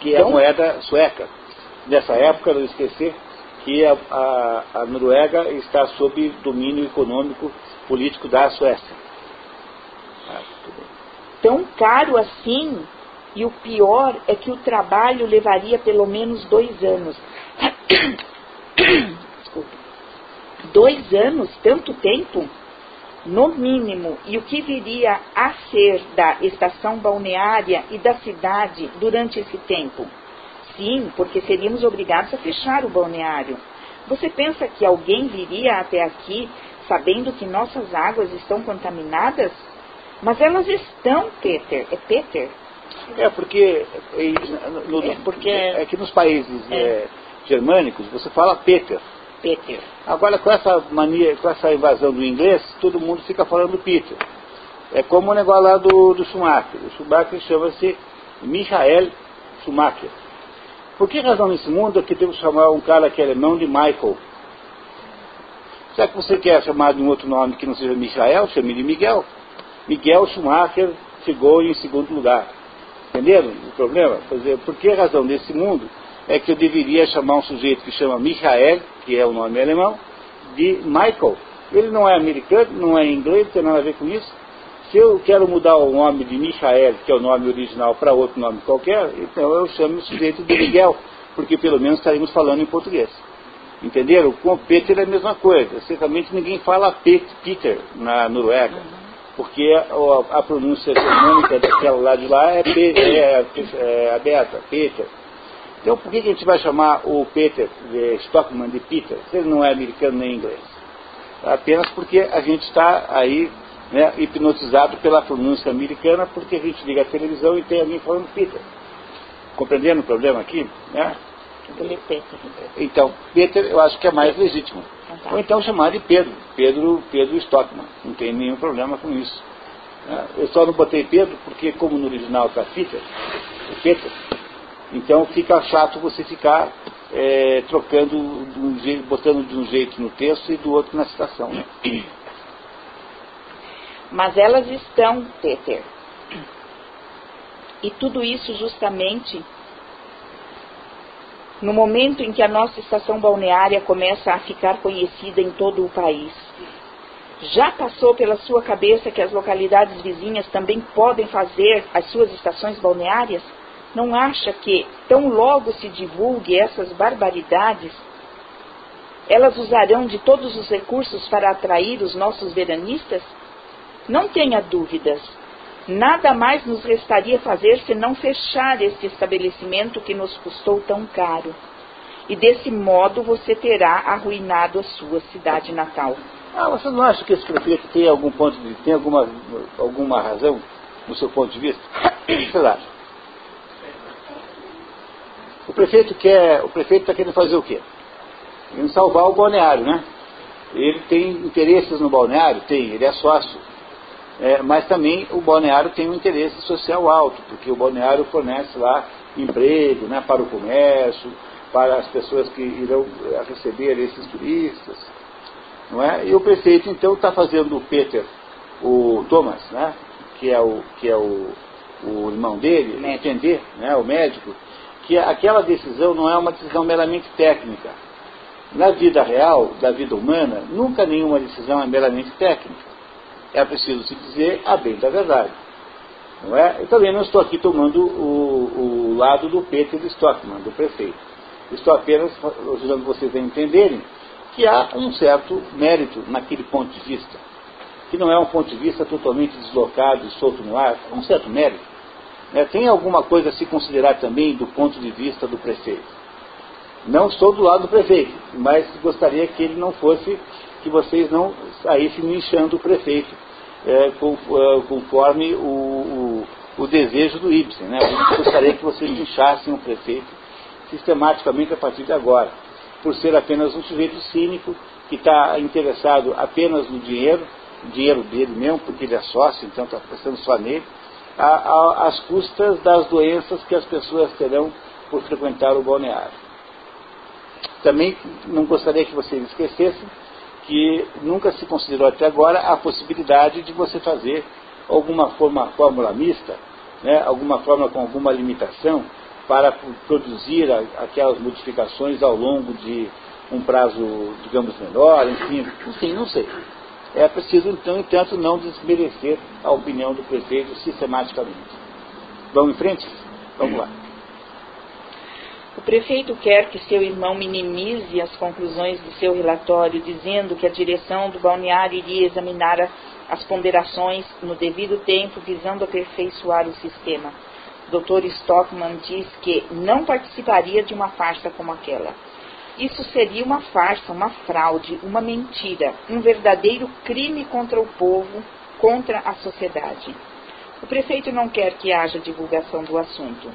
Que é a moeda sueca. Nessa época, não esquecer que a, a, a Noruega está sob domínio econômico político da Suécia. Ah, Tão caro assim, e o pior é que o trabalho levaria pelo menos dois anos. [coughs] Desculpa. Dois anos, tanto tempo? No mínimo, e o que viria a ser da estação balneária e da cidade durante esse tempo? Sim, porque seríamos obrigados a fechar o balneário. Você pensa que alguém viria até aqui sabendo que nossas águas estão contaminadas? Mas elas estão, Peter. É Peter? É, porque, no, é, porque é que nos países é. É, germânicos você fala Peter. Peter. Agora, com essa mania, com essa invasão do inglês, todo mundo fica falando Peter. É como o negócio lá do, do Schumacher. O Schumacher chama-se Michael Schumacher. Por que razão nesse mundo é que que chamar um cara que é alemão de Michael? Será que você quer chamar de um outro nome que não seja Michael? Chame de Miguel. Miguel Schumacher chegou em segundo lugar. Entenderam o problema? Dizer, por que razão nesse mundo é que eu deveria chamar um sujeito que chama Michael, que é o nome alemão, de Michael? Ele não é americano, não é inglês, não tem nada a ver com isso. Se eu quero mudar o nome de Michael, que é o nome original, para outro nome qualquer, então eu chamo o sujeito de Miguel, porque pelo menos estaremos falando em português. Entenderam? Com Peter é a mesma coisa. Certamente ninguém fala Peter na Noruega, porque a, pronúncia germânica daquela lá de lá é, é, é aberta, Peter. Então por que a gente vai chamar o Peter de Stockman de Peter, se ele não é americano nem inglês? Apenas porque a gente está aí né, hipnotizado pela pronúncia americana, porque a gente liga a televisão e tem alguém falando Peter. Compreendendo o problema aqui? Né? Então, Peter eu acho que é mais legítimo. Ou então chamar de Pedro, Pedro, Pedro Stockman. Não tem nenhum problema com isso. Né? Eu só não botei Pedro porque, como no original está Peter, Peter, então fica chato você ficar é, trocando, um jeito, botando de um jeito no texto e do outro na citação. Né? Mas elas estão, Peter. E tudo isso justamente no momento em que a nossa estação balneária começa a ficar conhecida em todo o país. Já passou pela sua cabeça que as localidades vizinhas também podem fazer as suas estações balneárias? Não acha que, tão logo se divulgue essas barbaridades, elas usarão de todos os recursos para atrair os nossos veranistas? Não tenha dúvidas. Nada mais nos restaria fazer senão fechar este estabelecimento que nos custou tão caro. E desse modo você terá arruinado a sua cidade natal. Ah, você não acha que esse prefeito tem algum ponto de tem alguma, alguma razão no seu ponto de vista? O você acha? O prefeito quer. O prefeito está querendo fazer o quê? Querendo salvar o balneário, né? Ele tem interesses no balneário? Tem, ele é sócio. É, mas também o balneário tem um interesse social alto, porque o balneário fornece lá emprego né, para o comércio, para as pessoas que irão eh, receber esses turistas. Não é? E o prefeito então está fazendo o Peter, o Thomas, né, que é o, que é o, o irmão dele, entender, né, o médico, que aquela decisão não é uma decisão meramente técnica. Na vida real, da vida humana, nunca nenhuma decisão é meramente técnica é preciso se dizer a bem da verdade. Não é? Eu também não estou aqui tomando o, o lado do Peter Stockman, do prefeito. Estou apenas ajudando vocês a entenderem que há um certo mérito naquele ponto de vista, que não é um ponto de vista totalmente deslocado e solto no ar, é um certo mérito. É, tem alguma coisa a se considerar também do ponto de vista do prefeito. Não estou do lado do prefeito, mas gostaria que ele não fosse que vocês não saíssem linchando o prefeito, é, é, conforme o, o, o, desejo do Ibsen. Né? Eu gostaria que vocês linchassem o prefeito sistematicamente a partir de agora, por ser apenas um sujeito cínico que está interessado apenas no dinheiro, dinheiro dele mesmo, porque ele é sócio, então está pensando só nele, às custas das doenças que as pessoas terão por frequentar o balneário. Também não gostaria que vocês esquecessem que nunca se considerou até agora a possibilidade de você fazer alguma forma, fórmula mista, né, alguma forma com alguma limitação, para produzir aquelas modificações ao longo de um prazo, digamos, menor, enfim, enfim, não sei. É preciso, então, entanto, não desmerecer a opinião do prefeito sistematicamente. Vamos em frente? Vamos lá. O prefeito quer que seu irmão minimize as conclusões do seu relatório, dizendo que a direção do balneário iria examinar as ponderações no devido tempo, visando aperfeiçoar o sistema. Dr. Stockman diz que não participaria de uma farsa como aquela. Isso seria uma farsa, uma fraude, uma mentira, um verdadeiro crime contra o povo, contra a sociedade. O prefeito não quer que haja divulgação do assunto,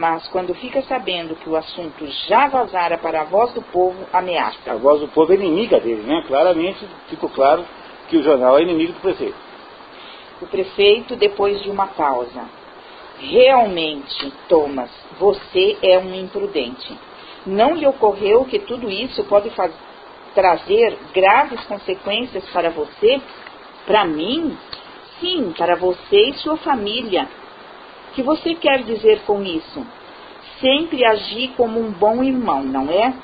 mas quando fica sabendo que o assunto já vazara para a voz do povo, ameaça. A voz do povo é inimiga dele, né? Claramente ficou claro que o jornal é inimigo do prefeito. O prefeito, depois de uma pausa, realmente, Thomas, você é um imprudente. Não lhe ocorreu que tudo isso pode trazer graves consequências para você? Para mim? Sim, para você e sua família. O que você quer dizer com isso? Sempre agir como um bom irmão, não é?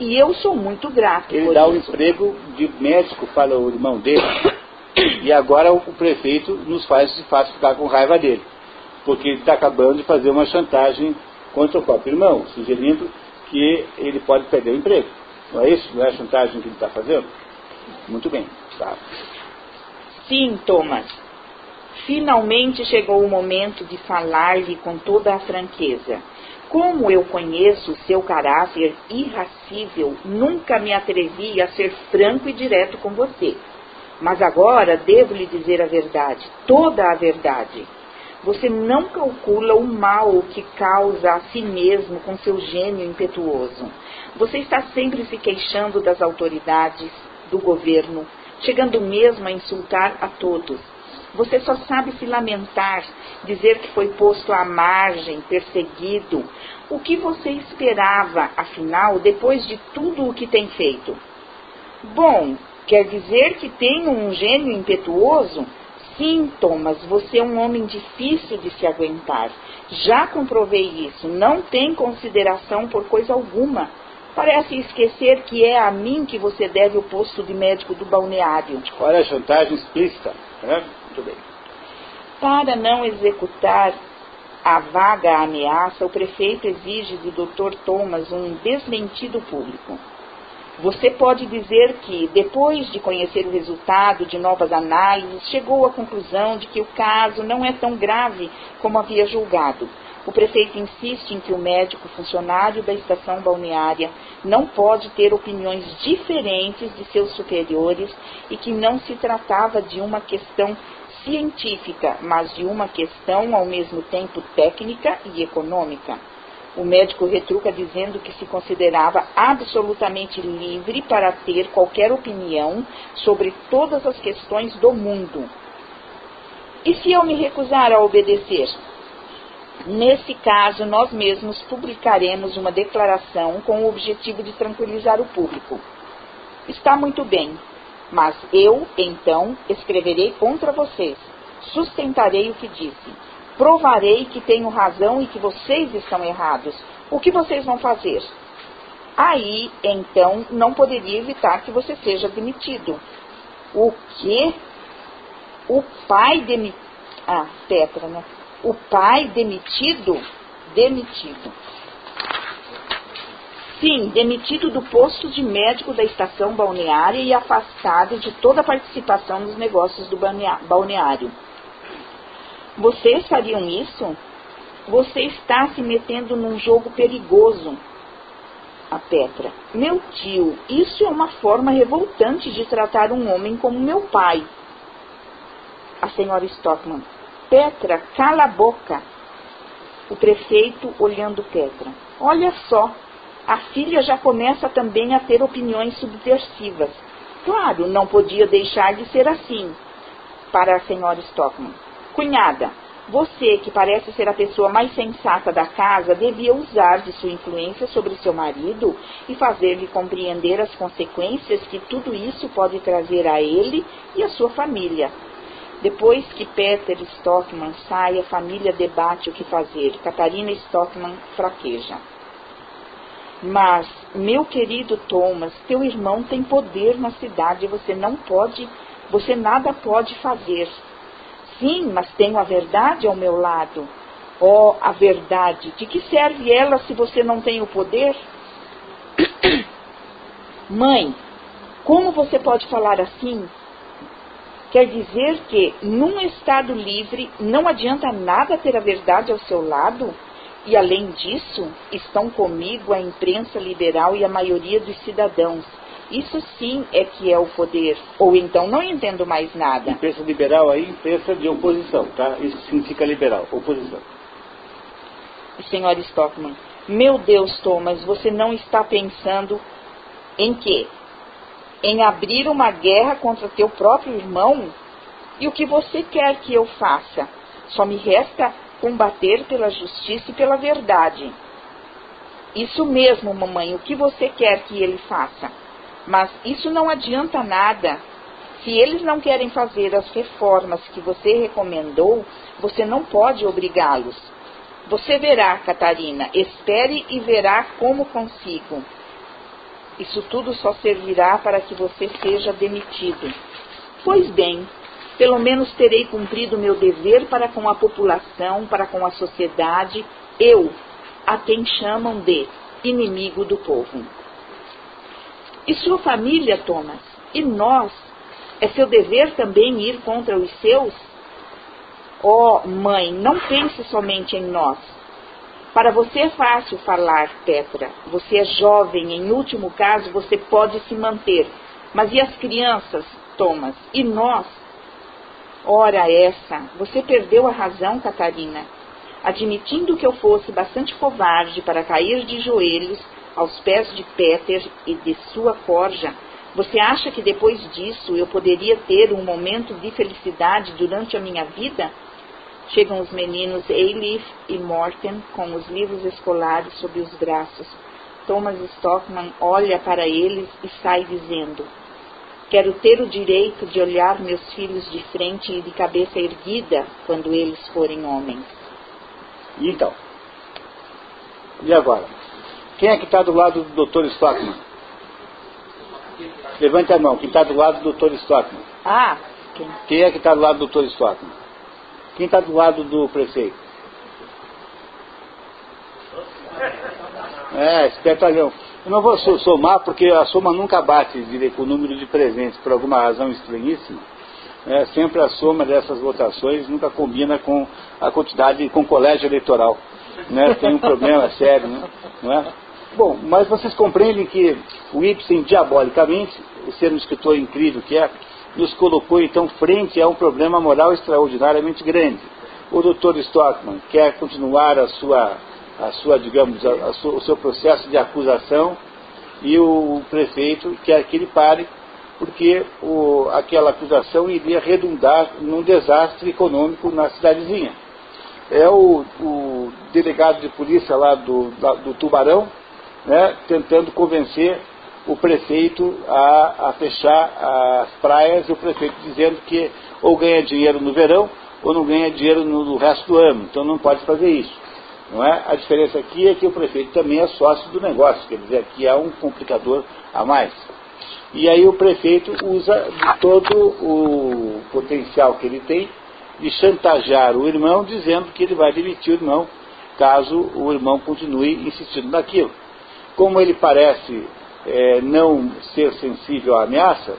E eu sou muito grato. Ele dá o um emprego de médico para o irmão dele. [coughs] e agora o prefeito nos faz de fato ficar com raiva dele. Porque ele está acabando de fazer uma chantagem contra o próprio irmão, sugerindo que ele pode perder o emprego. Não é isso? Não é a chantagem que ele está fazendo? Muito bem. Tá. Sim, Thomas. Finalmente chegou o momento de falar-lhe com toda a franqueza. Como eu conheço o seu caráter irracível, nunca me atrevi a ser franco e direto com você. Mas agora devo lhe dizer a verdade, toda a verdade. Você não calcula o mal que causa a si mesmo com seu gênio impetuoso. Você está sempre se queixando das autoridades, do governo, chegando mesmo a insultar a todos. Você só sabe se lamentar, dizer que foi posto à margem, perseguido. O que você esperava, afinal, depois de tudo o que tem feito? Bom, quer dizer que tem um gênio impetuoso? Sim, Thomas, você é um homem difícil de se aguentar. Já comprovei isso. Não tem consideração por coisa alguma. Parece esquecer que é a mim que você deve o posto de médico do balneário. Olha a chantagem explícita. Né? Muito bem. Para não executar a vaga ameaça, o prefeito exige do Dr. Thomas um desmentido público. Você pode dizer que, depois de conhecer o resultado de novas análises, chegou à conclusão de que o caso não é tão grave como havia julgado. O prefeito insiste em que o médico funcionário da estação balneária não pode ter opiniões diferentes de seus superiores e que não se tratava de uma questão científica, mas de uma questão ao mesmo tempo técnica e econômica. O médico retruca dizendo que se considerava absolutamente livre para ter qualquer opinião sobre todas as questões do mundo. E se eu me recusar a obedecer? Nesse caso, nós mesmos publicaremos uma declaração com o objetivo de tranquilizar o público. Está muito bem, mas eu, então, escreverei contra vocês. Sustentarei o que disse provarei que tenho razão e que vocês estão errados. O que vocês vão fazer? Aí, então, não poderia evitar que você seja demitido. O quê? O pai demitido. Ah, Petra, né? O pai demitido? Demitido. Sim, demitido do posto de médico da estação balneária e afastado de toda a participação nos negócios do balneário. Vocês fariam isso? Você está se metendo num jogo perigoso. A Petra. Meu tio, isso é uma forma revoltante de tratar um homem como meu pai. A senhora Stockman. Petra, cala a boca. O prefeito olhando Petra. Olha só, a filha já começa também a ter opiniões subversivas. Claro, não podia deixar de ser assim. Para a senhora Stockman. Cunhada, Você, que parece ser a pessoa mais sensata da casa, devia usar de sua influência sobre seu marido e fazer-lhe compreender as consequências que tudo isso pode trazer a ele e a sua família. Depois que Peter Stockman sai, a família debate o que fazer. Catarina Stockman fraqueja. Mas, meu querido Thomas, teu irmão tem poder na cidade você não pode, você nada pode fazer. Sim, mas tenho a verdade ao meu lado. Oh, a verdade! De que serve ela se você não tem o poder? [coughs] Mãe, como você pode falar assim? Quer dizer que, num Estado livre, não adianta nada ter a verdade ao seu lado? E, além disso, estão comigo a imprensa liberal e a maioria dos cidadãos. Isso sim é que é o poder. Ou então não entendo mais nada. Imprensa liberal aí, imprensa de oposição, tá? Isso significa liberal, oposição. Senhor Stockman, meu Deus, Thomas, você não está pensando em quê? Em abrir uma guerra contra teu próprio irmão? E o que você quer que eu faça? Só me resta combater pela justiça e pela verdade. Isso mesmo, mamãe, o que você quer que ele faça? Mas isso não adianta nada. Se eles não querem fazer as reformas que você recomendou, você não pode obrigá-los. Você verá, Catarina, espere e verá como consigo. Isso tudo só servirá para que você seja demitido. Pois bem, pelo menos terei cumprido meu dever para com a população, para com a sociedade, eu, a quem chamam de inimigo do povo. E sua família, Thomas? E nós? É seu dever também ir contra os seus? Oh, mãe, não pense somente em nós. Para você é fácil falar, Petra. Você é jovem, em último caso você pode se manter. Mas e as crianças, Thomas? E nós? Ora essa, você perdeu a razão, Catarina. Admitindo que eu fosse bastante covarde para cair de joelhos, aos pés de Peter e de sua corja, você acha que depois disso eu poderia ter um momento de felicidade durante a minha vida? Chegam os meninos Eilif e Morten com os livros escolares sob os braços. Thomas Stockman olha para eles e sai dizendo: Quero ter o direito de olhar meus filhos de frente e de cabeça erguida quando eles forem homens. Então? E agora? Quem é que está do lado do Dr. Stockman? Levante a mão, quem está do lado do Dr. Stockman. Ah, quem? Quem é que está do lado do Dr. Stockman? Quem está do lado do prefeito? É, espertalhão. Eu não vou somar porque a soma nunca bate direito, com o número de presentes, por alguma razão estranhíssima. É, sempre a soma dessas votações nunca combina com a quantidade, com o colégio eleitoral. Né? Tem um problema [laughs] sério, né? não é? Bom, mas vocês compreendem que o Ibsen, diabolicamente, sendo um escritor incrível que é, nos colocou então frente a um problema moral extraordinariamente grande. O Dr. Stockman quer continuar a sua, a sua digamos, a, a o seu processo de acusação e o prefeito quer que ele pare porque o, aquela acusação iria redundar num desastre econômico na cidadezinha. É o, o delegado de polícia lá do, do Tubarão, né, tentando convencer o prefeito a, a, fechar as praias e o prefeito dizendo que ou ganha dinheiro no verão ou não ganha dinheiro no, no resto do ano, então não pode fazer isso. Não é? A diferença aqui é que o prefeito também é sócio do negócio, quer dizer, aqui há um complicador a mais. E aí o prefeito usa de todo o potencial que ele tem de chantagear o irmão, dizendo que ele vai demitir o irmão caso o irmão continue insistindo naquilo. Como ele parece é, não ser sensível à ameaça,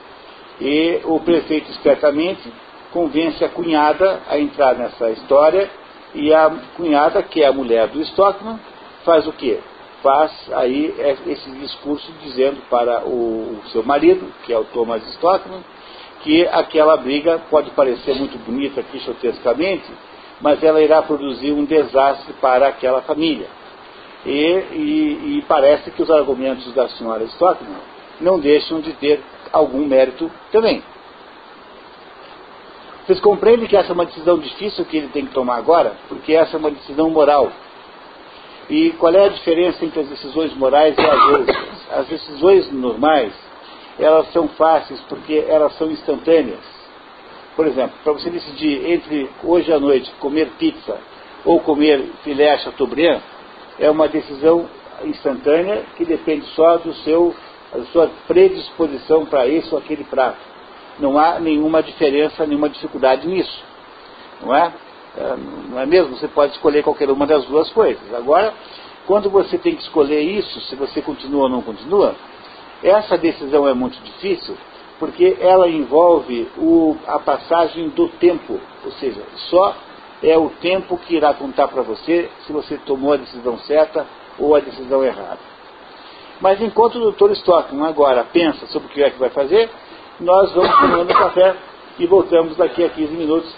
e o prefeito espertamente convence a cunhada a entrar nessa história e a cunhada, que é a mulher do Stockman, faz o quê? Faz aí esse discurso dizendo para o, seu marido, que é o Thomas Stockman, que aquela briga pode parecer muito bonita quixotescamente, mas ela irá produzir um desastre para aquela família. E, e, e parece que os argumentos da senhora Stockman não deixam de ter algum mérito também. Vocês compreendem que essa é uma decisão difícil que ele tem que tomar agora? Porque essa é uma decisão moral. E qual é a diferença entre as decisões morais e as outras? As decisões normais, elas são fáceis porque elas são instantâneas. Por exemplo, para você decidir entre hoje à noite comer pizza ou comer filé chateaubriand, é uma decisão instantânea que depende só do seu, da sua predisposição para esse ou aquele prato. Não há nenhuma diferença, nenhuma dificuldade nisso. Não é? é? Não é mesmo? Você pode escolher qualquer uma das duas coisas. Agora, quando você tem que escolher isso, se você continua ou não continua, essa decisão é muito difícil, porque ela envolve o, a passagem do tempo. Ou seja, só é o tempo que irá contar para você se você tomou a decisão certa ou a decisão errada. Mas enquanto o Dr. Stockman agora pensa sobre o que é que vai fazer, nós vamos tomando café e voltamos daqui a 15 minutos